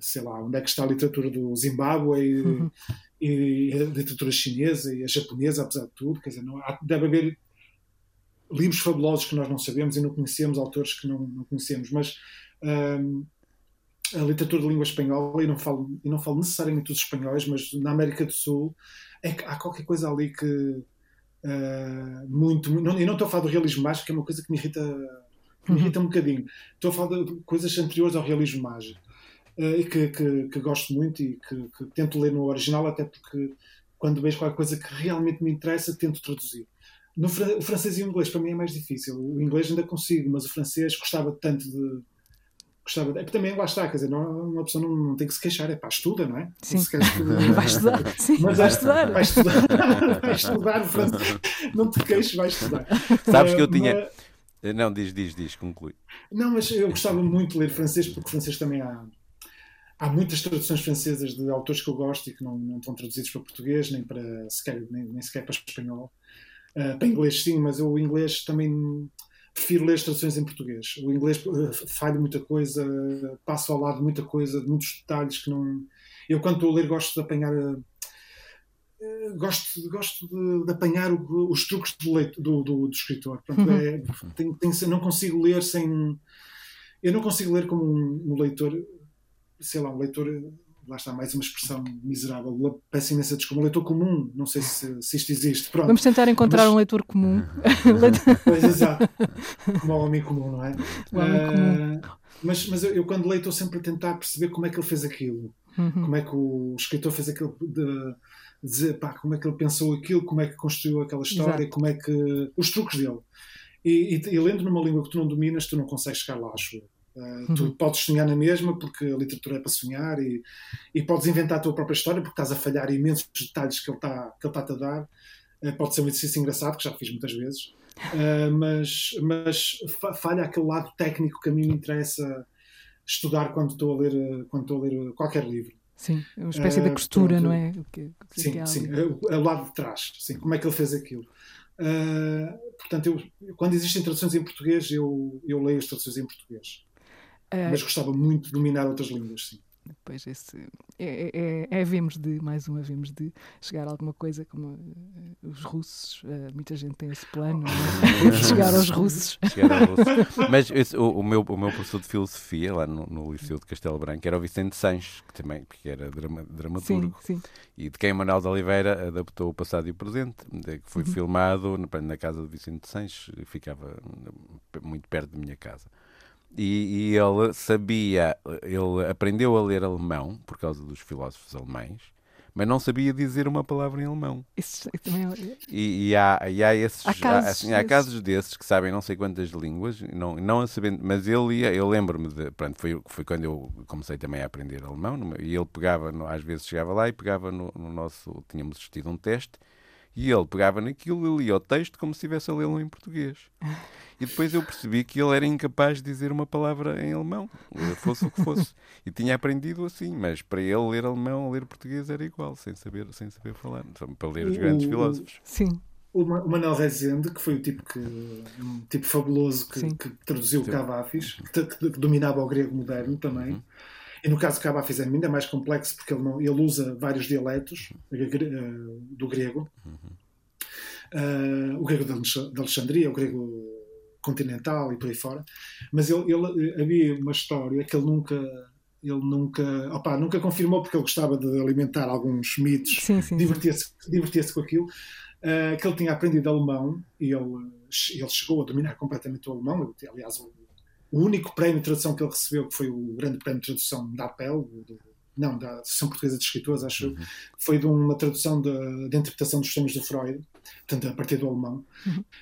sei lá, onde é que está a literatura do Zimbábue e, uhum [laughs] e a literatura chinesa e a japonesa, apesar de tudo, quer dizer, não, há, deve haver livros fabulosos que nós não sabemos e não conhecemos, autores que não, não conhecemos, mas um, a literatura de língua espanhola, e não, falo, e não falo necessariamente dos espanhóis, mas na América do Sul, é que há qualquer coisa ali que uh, muito, muito não, e não estou a falar do realismo mágico, que é uma coisa que me irrita, que me irrita um bocadinho. Estou a falar de coisas anteriores ao realismo mágico uh, que, que, que, gosto muito e que, que, tento ler no original, até porque quando vejo qualquer coisa que realmente me interessa, tento traduzir. No, o francês e o inglês para mim é mais difícil. O inglês ainda consigo, mas o francês gostava tanto de. Gostava de, é que também lá está, quer dizer, não, uma pessoa não, não tem que se queixar, é pá, estuda, não é? Sim. Se estudar, [laughs] vai estudar. Sim, mas vai estudar. Vai estudar, [laughs] vai estudar o francês. Não te queixes, vai estudar. Sabes que eu tinha. Mas... Não, diz, diz, diz, conclui. Não, mas eu gostava muito de ler francês, porque o francês também há há muitas traduções francesas de autores que eu gosto e que não, não estão traduzidos para português, nem, para, sequer, nem, nem sequer para espanhol. Uh, para inglês, sim, mas eu, o inglês também prefiro ler as traduções em português. O inglês uh, falha muita coisa, passo ao lado muita coisa, muitos detalhes que não. Eu, quando estou a ler, gosto de apanhar. Uh, gosto, gosto de, de apanhar o, os truques do, leito, do, do, do escritor. Portanto, uhum. é, tem, tem, não consigo ler sem. Eu não consigo ler como um, um leitor sei lá, um leitor, lá está mais uma expressão miserável, peço imensa desculpa, um leitor comum, não sei se, se isto existe. Pronto. Vamos tentar encontrar mas... um leitor comum. [laughs] pois, exato, como o homem comum, não é? O homem uh, comum. Mas, mas eu, eu, quando leio estou sempre a tentar perceber como é que ele fez aquilo, uhum. como é que o escritor fez aquilo, de, dizer, pá, como é que ele pensou aquilo, como é que construiu aquela história, Exato. como é que. os truques dele. E, e, e, lendo numa língua que tu não dominas, tu não consegues chegar lá, acho eu. Uh, tu uhum. podes sonhar na mesma, porque a literatura é para sonhar, e, e podes inventar a tua própria história, porque estás a falhar imensos detalhes que ele está que ele está a dar. Uh, pode ser um exercício engraçado, que já fiz muitas vezes, uh, mas, mas falha aquele lado técnico que a mim me interessa estudar quando estou a ler, quando estou a ler qualquer livro. Sim, uma espécie de costura, não é? Que, que sim, é sim, o, o lado de trás, sim, como é que ele fez aquilo. portanto, eu, quando existem traduções em português, eu, eu leio as traduções em português. Uh, Mas gostava muito de dominar outras línguas, sim. Depois esse é, é, é, havemos de, mais uma havemos de chegar a alguma coisa como uh, os russos, uh, muita gente tem esse plano, é? [laughs] chegar aos russos. [laughs] Chegar aos russos. Mas esse, o, o, meu, o meu professor de filosofia lá no, no Liceu de Castelo Branco era o Vicente Sanches, que também que era drama, dramaturgo, sim, sim. e de quem Manuel de Oliveira adaptou o passado e o presente, que foi uhum. filmado na casa de Vicente Sanches, ficava muito perto da minha casa e, e, ele sabia, ele aprendeu a ler alemão por causa dos filósofos alemães, mas não sabia dizer uma palavra em alemão. Isso também é... e, e, há, e há esses Há casos assim, há desses. casos desses que sabem não sei quantas línguas, não, não a sabendo, mas ele ia, eu lembro-me de, pronto, foi, foi quando eu comecei também a aprender alemão, e ele pegava, às vezes chegava lá e pegava no, no nosso, tínhamos assistido um teste, e ele pegava naquilo e lia o texto como se estivesse a lê-lo em português. E depois eu percebi que ele era incapaz de dizer uma palavra em alemão, fosse o que fosse. E tinha aprendido assim, mas para ele ler alemão, ler português era igual, sem saber, sem saber falar, para ler os grandes filósofos. Sim, O Ma- o Manuel Rezende, que foi o tipo que um tipo fabuloso que, que traduziu Sim. o Cavafis, que, que dominava o grego moderno também. E no caso do Cavafis é ainda mais complexo porque ele, não, ele usa vários dialetos eh, eh, do grego. Eh, o grego de Alex- de Alexandria, o grego continental e por aí fora. Mas ele, ele- havia uma história que ele nunca ele nunca, opá, nunca confirmou porque ele gostava de alimentar alguns mitos divertia-se divertia com aquilo, eh, que ele tinha aprendido alemão e ele, ele chegou a dominar completamente o alemão. Aliás, o, único prémio de tradução que ele recebeu, que foi o grande prémio de tradução da APEL, não, da Associação Portuguesa de Escritores, acho, eu, foi de uma tradução da interpretação dos sonhos do Freud, portanto, a partir do alemão.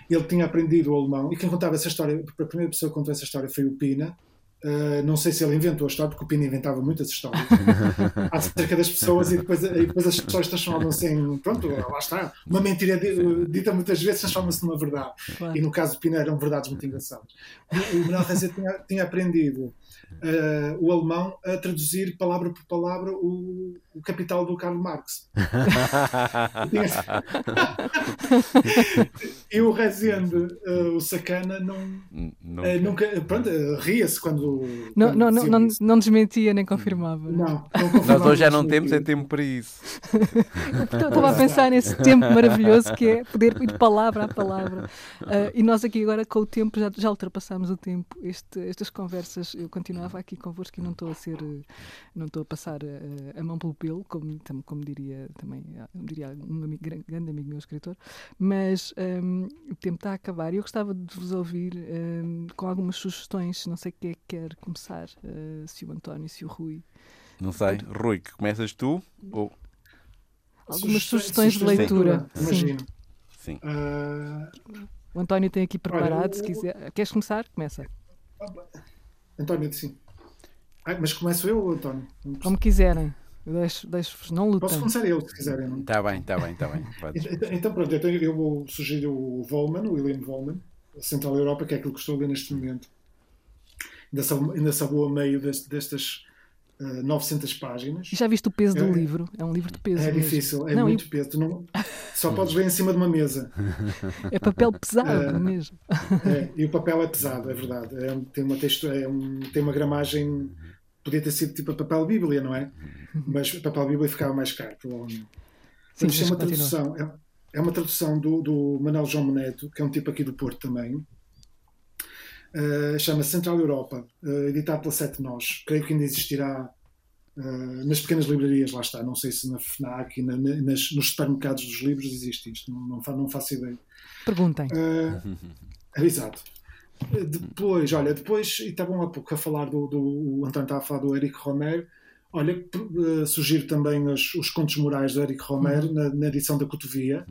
Ele tinha aprendido o alemão e quem contava essa história, a primeira pessoa que contou essa história foi o Pina. Uh, não sei se ele inventou a história, porque o Pina inventava muitas histórias [laughs] acerca das pessoas e depois, e depois as histórias transformam-se em, pronto, lá está, uma mentira di- dita muitas vezes transforma-se numa verdade. Claro. E no caso do Pina eram verdades muito engraçadas. O Manuel Rezende tinha, tinha aprendido uh, o alemão a traduzir palavra por palavra o, o Capital do Karl Marx. [laughs] E o Rezende, uh, o sacana, não, uh, nunca, pronto, uh, ria-se quando. Não, quando não, não, não, não desmentia nem confirmava. Não, Não. [laughs] não Nós confirmava hoje já não temos é tempo para isso. [laughs] Então, Estava a pensar nesse tempo maravilhoso que é poder ir palavra a palavra. E nós aqui agora com o tempo já, já ultrapassámos o tempo. Este- estas conversas, eu continuava aqui convosco e não estou a ser, eh, não estou a passar eh, a mão pelo pelo, como, como diria também, ah, diria um amigo, gran- grande amigo meu escritor, mas ahm, o tempo está a acabar e eu gostava de vos ouvir ahm, com algumas sugestões. Não sei quem é que quer começar, ah, se o António, se o Rui. Não sei. Rui, que começas tu? Ou... Algumas Sugestões- sugestões de leitura. Sim. Imagino. Sim. Ah, O António tem aqui preparado, Olha, o- se quiser. Queres começar? Começa. António, sim. Ai, mas começo eu António? Como quiserem. Eu deixo- Deixo-vos, não Posso lutem. começar eu, se quiserem. Está bem, está bem, está bem. [laughs] Então, então, pronto, então eu vou sugerir o Volman, o William Volman, a Central Europa, que é aquilo que estou a ler neste momento. Ainda sou, ainda sou a meio deste- destas ah, 900 páginas. E já viste o peso do É- livro? É um livro de peso. É mesmo. difícil, é Não, muito peso. Tu não, [laughs] só podes ler em cima de uma mesa. e- É papel pesado É. mesmo. É, e o papel é pesado, é verdade. É tem, uma texto, é um, tem uma gramagem. Podia ter sido tipo a papel Bíblia, não é? Mas papel Bíblia ficava mais caro, provavelmente. Sim, é uma tradução, é, é uma tradução do, do Manuel João Moneto, que é um tipo aqui do Porto também. Uh, Chama-se Central Europa, uh, editado pela Sete Nós. Creio que ainda existirá uh, nas pequenas livrarias, lá está. Não sei se na FNAC e na- na- nas- nos supermercados dos livros existe isto, não, não, não faço ideia. Perguntem. Uh, [laughs] exato. Depois, olha, depois, e estavam há pouco a falar do, do o António estava a falar do Eric Romer. Olha, uh, sugiro também os, os contos morais do Eric Romer na, na edição da Cotovia.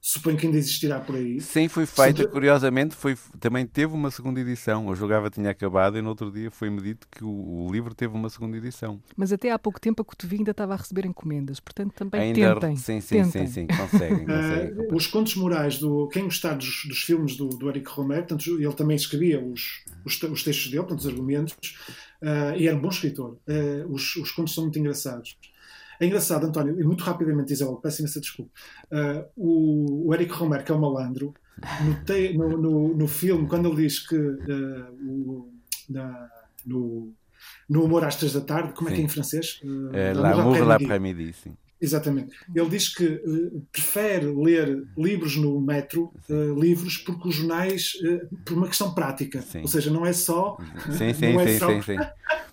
Suponho que ainda existirá por aí. Sim, foi feita, Sobre- curiosamente, foi, também teve uma segunda edição. Eu jogava tinha acabado e no outro dia foi-me dito que o, o livro teve uma segunda edição. Mas até há pouco tempo a Cotovia ainda estava a receber encomendas. Portanto, também Ainda tentem. sim, sim, tentem. sim, sim, conseguem, [laughs] conseguem. Uh, os contos morais do quem gostar dos, dos filmes do, do Eric Romer, portanto, ele também escrevia os, os, os textos dele, portanto, os argumentos, uh, e era um bom escritor. Uh, os, os contos são muito engraçados. É engraçado, António, e muito rapidamente, Isabel, peço imensa desculpa. Uh, o, o Eric Romer, que é um malandro, no, te- no, no, no filme, quando ele diz que uh, o- na- no, no Humor às Três da Tarde, como é que é Sim. em francês? Uh, É, L'amour l'après-midi, sim. Exatamente. Ele diz que eh, prefere ler livros no metro, eh, livros, porque os jornais, eh, por uma questão prática. Sim. Ou seja, não é só. Sim, sim, não é sim, só- sim, sim.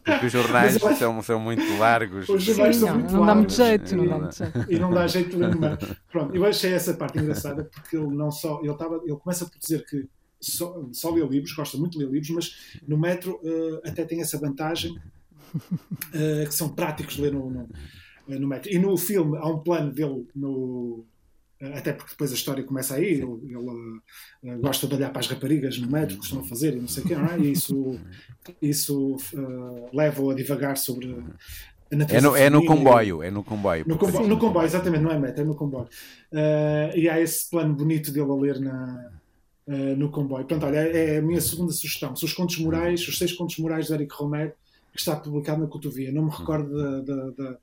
Porque os jornais Mas são, são muito largos. Os Sim, jornais são não, muito não dá muito largos. jeito. Não dá Não muito dá. jeito. E não dá jeito de ler no metro. Pronto, eu achei essa parte engraçada porque ele não só. Ele, estava, ele começa por dizer que só, só lê livros, gosta muito de ler livros, mas no metro até tem essa vantagem que são práticos de ler no. no- no metro. E no filme há um plano dele no, até porque depois a história começa aí, ele, ele uh, gosta de olhar para as raparigas no metro, costuma fazer e não sei o quê, não é? E isso, isso uh, leva-o a divagar sobre a natureza. É no, é no comboio, é no comboio. No, comboio, no comboio, exatamente, não é metro, é no comboio. Uh, e há esse plano bonito dele a ler na, no comboio. Portanto, olha, é a minha segunda sugestão. São os contos morais, os seis contos morais de Eric Romero, que está publicado na Cotovia. Não me recordo da, da da,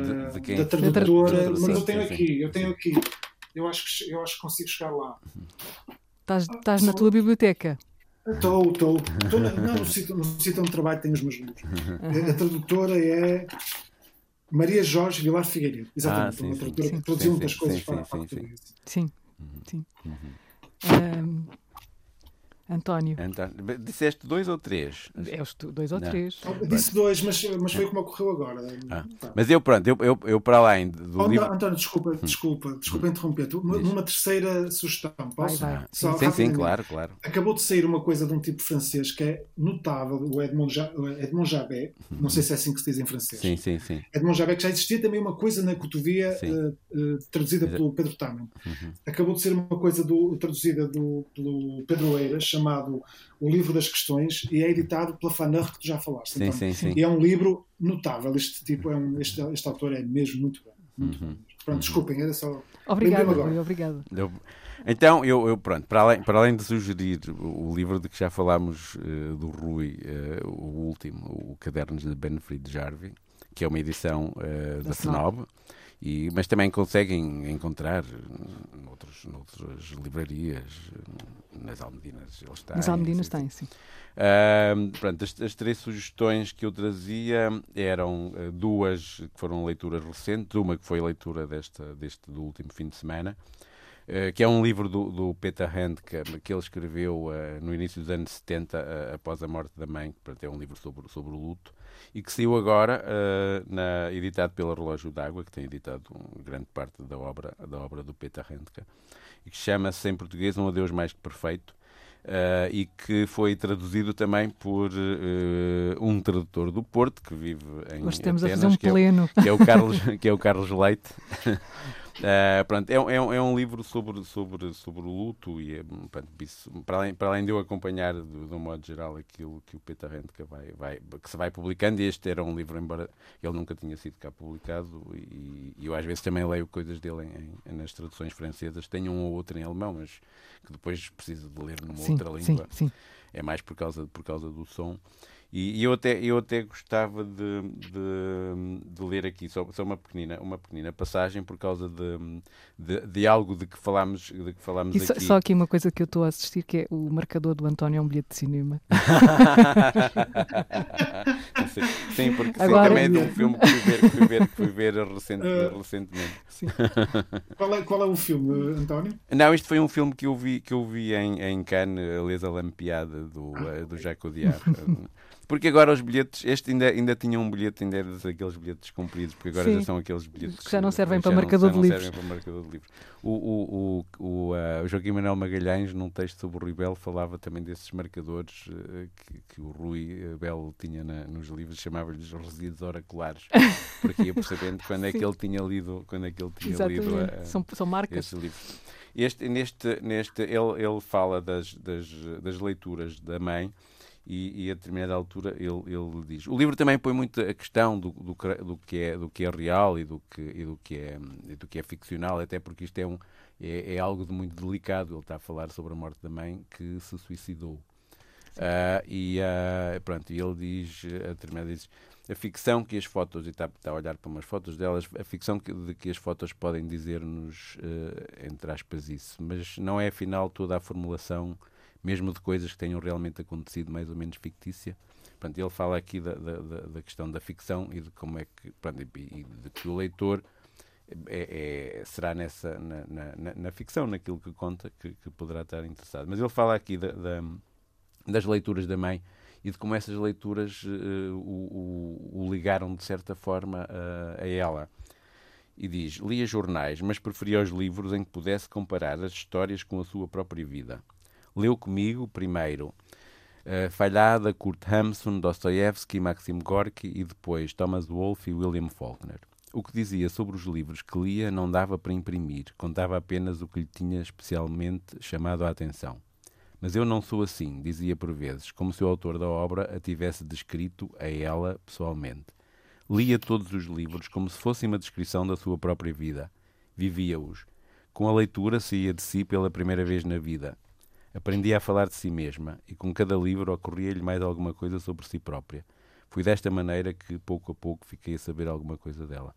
de, de da tradutora, mas eu tenho sim, aqui, sim. eu tenho aqui. Eu acho que, eu acho que consigo chegar lá. Estás, estás na tua biblioteca? Estou, estou. Não, no sítio, no sítio onde trabalho tenho os meus livros. Uhum. A tradutora é Maria Jorge Vilar Figueiredo. Exatamente, ah, sim, uma tradutora que produziu muitas coisas para, a português. Sim, sim. Uhum. Um, António. António. Disseste dois ou três? É os dois ou não. três. Disse dois, mas, mas foi como ocorreu agora. Ah. Tá. Mas eu, pronto, eu, eu, eu para além do oh, livro... António, desculpa, hum. desculpa, desculpa interromper. Uma, numa terceira sugestão, posso? Vai, vai. Só sim, sim, claro, claro. Acabou de sair uma coisa de um tipo francês que é notável, o Edmond, ja, Edmond Jabé, não sei se é assim que se diz em francês. Sim, sim, sim. Edmond Jabé, que já existia também uma coisa na cotovia uh, uh, traduzida pelo Pedro Taman. Uhum. Acabou de ser uma coisa do, traduzida do, pelo Pedro Eiras, chamado o livro das questões e é editado pela Fanur que tu já falaste. Sim, então, sim, sim. E é um livro notável. Este tipo é um, este, este autor é mesmo muito bom. Muito uhum. bom. Pronto, desculpem, era só. Obrigado, Rui, obrigado. Então, eu, eu, pronto, para além, para além de sugerir o livro de que já falámos uh, do Rui, uh, o último, o Cadernos de Benfried Jarvie, que é uma edição uh, da FNOB, e, mas também conseguem encontrar noutros, noutras livrarias, nas Almedinas. Ele está nas Almedinas tem, sim. Uh, pronto, as, as, três sugestões que eu trazia eram uh, duas que foram leituras recentes, uma que foi a leitura desta, deste do último fim de semana, uh, que é um livro do, do Peter Handke, que ele escreveu ah, no início dos anos 70, após a morte da mãe, que é um livro sobre, sobre o luto e que saiu agora uh, na, editado pela Relógio d'Água, que tem editado um, grande parte da obra, da obra do Peter Handke, e que chama-se em português Um Adeus Mais que Perfeito, Uh, e que foi traduzido também por uh, um tradutor do Porto que vive em Nós estamos Atenas, a fazer um pleno. Que é, que é o Carlos, que é o Carlos Leite. [laughs] Uh, pronto, é, é, um, é um livro sobre, sobre, sobre o luto e é, pronto, isso, para, além, para além de eu acompanhar de, de um modo geral aquilo que o Peter Handke vai, vai, que se vai publicando, e este era um livro, embora ele nunca tinha sido cá publicado, e, e eu às vezes também leio coisas dele em, em, nas traduções francesas, tenho um ou outro em alemão, mas que depois preciso de ler numa sim, outra língua. Sim, sim. É mais por causa, por causa do som. E, e eu, até, eu até gostava de, de, de, ler aqui só, só uma, pequenina, uma pequenina passagem por causa de, de, de algo de que falámos, de que falámos e aqui. Só, aqui uma coisa que eu estou a assistir, que é o marcador do António é um bilhete de cinema. [laughs] sim, sim, porque Agora... também é de um filme que fui ver, que fui ver, que fui ver recente, uh, [laughs] recentemente. [laughs] Qual, é, qual é o filme, António? Não, isto foi um filme que eu vi, que eu vi em, em Cannes, a Lesa Lampiada, do, ah, do Jacques Audiard. Porque agora os bilhetes, este ainda, ainda tinha um bilhete, ainda é daqueles bilhetes compridos, porque agora Sim. já são aqueles bilhetes que já não servem para marcador de livros. servem para marcador de livros. O, o, o, o, uh, Joaquim Manuel Magalhães, num texto sobre o Rui Belo, falava também desses marcadores uh, que, que, o Rui uh, Belo tinha na, nos livros, chamava-lhes resíduos oraculares, [laughs] porque ia percebendo quando é que ele tinha lido, quando é que ele tinha Exatamente. lido são, são marcas. esses livros. Este, neste, neste, ele, ele fala das, das, das leituras da mãe e, e, a determinada altura ele, ele diz. O livro também põe muito a questão do, do, do, que, é, do que é real e do que, e do, que é, e do que é ficcional, até porque isto é, um, é, é, algo de muito delicado. Ele está a falar sobre a morte da mãe que se suicidou. Uh, e uh, pronto, e ele diz, a determinada diz, a ficção que as fotos, e está, está, a olhar para umas fotos delas, a ficção que, de que as fotos podem dizer-nos, uh, entre aspas, isso, mas não é afinal toda a formulação mesmo de coisas que tenham realmente acontecido, mais ou menos fictícia. Portanto, ele fala aqui da, da, da questão da ficção e de como é que, pronto, e de que o leitor é, é, será nessa na, na, na, ficção, naquilo que conta, que, que, poderá estar interessado. Mas ele fala aqui da, da, das leituras da mãe e de como essas leituras uh, o, o, o, ligaram de certa forma uh, a ela. E diz: lia jornais, mas preferia os livros em que pudesse comparar as histórias com a sua própria vida leu comigo primeiro uh, Falhada, Kurt Hamsun, Dostoevsky, Maxim Gorky e depois Thomas Wolfe e William Faulkner. O que dizia sobre os livros que lia não dava para imprimir, contava apenas o que lhe tinha especialmente chamado a atenção. Mas eu não sou assim, dizia por vezes, como se o autor da obra a tivesse descrito a ela pessoalmente. Lia todos os livros como se fosse uma descrição da sua própria vida. Vivia-os. Com a leitura saía de si pela primeira vez na vida. Aprendia a falar de si mesma e com cada livro ocorria-lhe mais alguma coisa sobre si própria. Foi desta maneira que, pouco a pouco, fiquei a saber alguma coisa dela.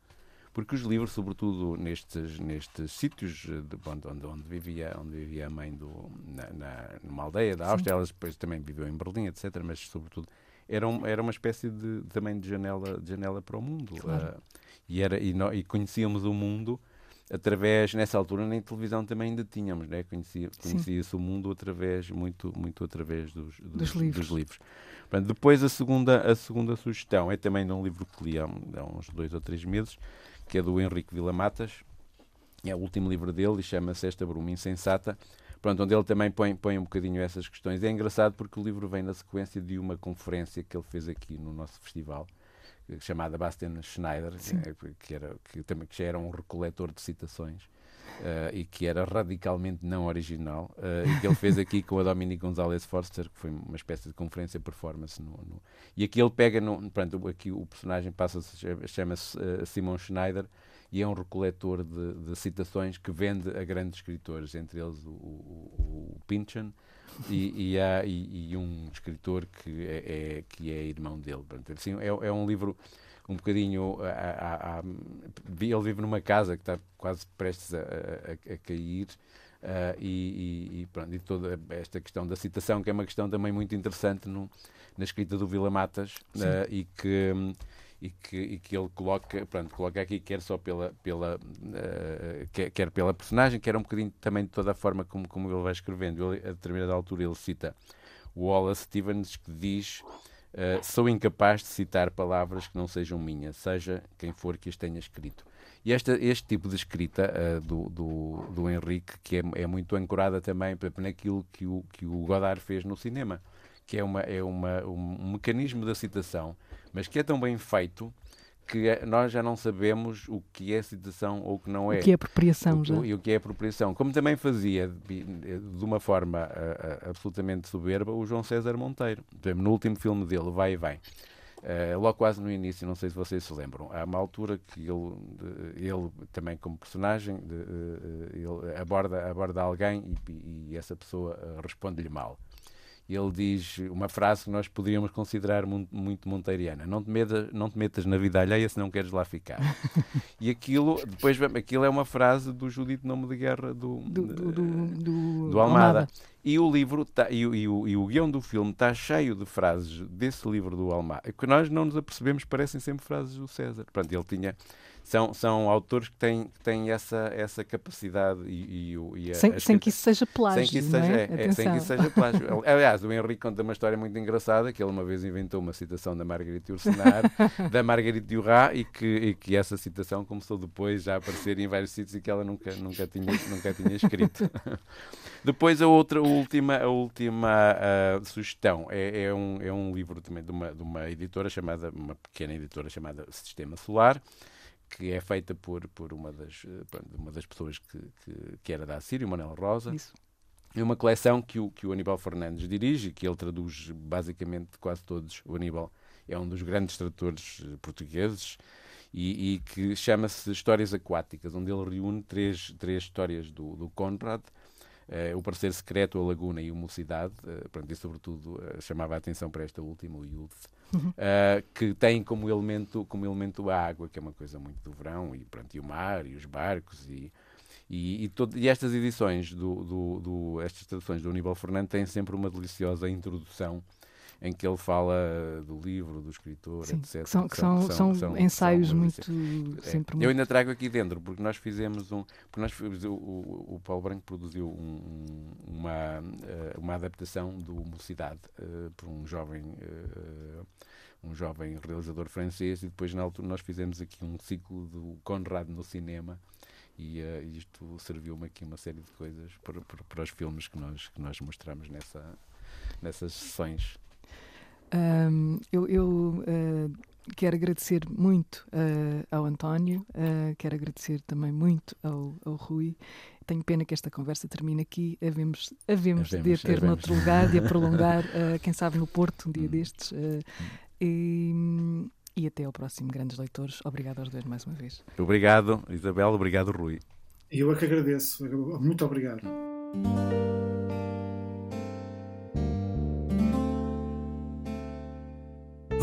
Porque os livros, sobretudo nestes, nestes sítios eh, de, onde, onde, vivia, onde vivia a mãe do, na, na, numa aldeia da Áustria, ela depois também viveu em Berlim, etc., mas sobretudo era, um, era uma espécie de, também de janela, de janela para o mundo. Claro. Uh, e, era, e, no, e conhecíamos o mundo através, nessa altura nem televisão também ainda tínhamos, né? conhecia, conhecia-se o mundo através, muito, muito através dos, dos, dos livros. Dos livros. Portanto, depois a segunda, a segunda sugestão é também de um livro que li há, há uns dois ou três meses, que é do Henrique Villamatas, é o último livro dele e chama-se Esta Bruma Insensata, pronto, onde ele também põe, põe um bocadinho essas questões. É engraçado porque o livro vem na sequência de uma conferência que ele fez aqui no nosso festival, chamada Bastian Schneider, que, que, era, que, também, que já era um recoletor de citações. Uh, e que era radicalmente não original, uh, e que ele fez aqui [laughs] com a Dominique Gonzalez Forster, que foi uma espécie de conferência performance. No, no... E aqui ele pega, no, pronto, aqui o personagem passa chama-se uh, Simon Schneider, e é um recoletor de, de, citações que vende a grandes escritores, entre eles o, o, o Pynchon, e, e, há, e, e, um escritor que é, é, que é irmão dele. Portanto, assim, é, é um livro um bocadinho. A, a, a, ele vive numa casa que está quase prestes a, cair. Uh, e, e, pronto, e toda esta questão da citação, que é uma questão também muito interessante no, na escrita do Vila Matas, uh, e que. E que, e que ele coloca, pronto, coloca aqui quer só pela, pela uh, quer, quer, pela personagem, quer um bocadinho também de toda a forma como, como ele vai escrevendo. Ele, a determinada altura ele cita Wallace Stevens que diz uh, sou incapaz de citar palavras que não sejam minhas, seja quem for que as tenha escrito. E esta, este tipo de escrita uh, do, do, do Henrique, que é, é muito ancorada também naquilo que o, que o Godard fez no cinema, que é, uma, é uma, um mecanismo da citação mas que é tão bem feito que é, nós já não sabemos o que é citação ou o que não é. O que é apropriação o, já. E o que é apropriação. Como também fazia de uma forma uh, absolutamente soberba o João César Monteiro. No último filme dele, Vai e Vai. Uh, logo quase no início, não sei se vocês se lembram, há uma altura que ele, ele também como personagem, ele aborda, aborda alguém e, e essa pessoa responde-lhe mal ele diz uma frase que nós poderíamos considerar muito monteiriana: não te, metas, não te metas na vida alheia se não queres lá ficar. [laughs] e aquilo, depois, aquilo é uma frase do Judito Nome de Guerra do, do, do, do, do Almada. Almada. E o livro tá, e, e, o, e o guião do filme está cheio de frases desse livro do Almada, que nós não nos apercebemos, parecem sempre frases do César. Pronto, ele tinha são, são autores que têm, que têm essa, essa capacidade e, e, e a, sem, sem, que isso seja plágio. Sem que isso seja, é? É, sem que isso seja plágio. [laughs] Aliás, o Henrique conta uma história muito engraçada que ele uma vez inventou uma citação da Marguerite Ursenar, [laughs] da Marguerite Duras, e que, e que essa citação começou depois já a aparecer em vários sítios e que ela nunca, nunca, tinha, nunca tinha escrito. [laughs] depois a outra, a última, a última uh, sugestão é, é, um, é um livro também de uma, de uma editora chamada, uma pequena editora chamada Sistema Solar que é feita por, por uma, das, eh, uma das pessoas que, que, que era da Assíria, o Manuel Rosa. Isso. É uma coleção que o, que o Aníbal Fernandes dirige, que ele traduz basicamente quase todos. O Aníbal é um dos grandes tradutores eh, portugueses e, e que chama-se Histórias Aquáticas, onde ele reúne três, três histórias do, do Conrad, Uh, o Parecer Secreto, a Laguna e a Mocidade, uh, pronto, e sobretudo uh, chamava a atenção para esta última, o Youth, uhum. que tem como elemento, como elemento a água, que é uma coisa muito do verão, e, pronto, e o mar, e os barcos, e, e, e, todo, e estas edições, do, do, do, estas traduções do Aníbal Fernando têm sempre uma deliciosa introdução em que ele fala do livro, do escritor, Sim, etc. Que são, que são, são, são ensaios muito. É, sempre eu ainda trago aqui dentro, porque nós fizemos um. Porque nós, o, o, Paulo Branco produziu um, uma, eh, uma adaptação do Mocidade uh, por um jovem. Uh, um jovem realizador francês e depois na altura nós fizemos aqui um ciclo do Conrad no cinema e uh, isto serviu-me aqui uma série de coisas para, para, para, os filmes que nós, que nós mostramos nessa, nessas sessões. Um, eu, eu uh, quero agradecer muito uh, ao António, uh, quero agradecer também muito ao, ao Rui. Tenho pena que esta conversa termine aqui. Havemos, havemos, havemos de ter havemos. noutro lugar, de a [laughs] prolongar, uh, quem sabe no Porto, um dia hum. destes. E, e até ao próximo Grandes Leitores. Obrigado aos dois mais uma vez. Obrigado, Isabel. Obrigado, Rui. Eu é que agradeço. Muito obrigado.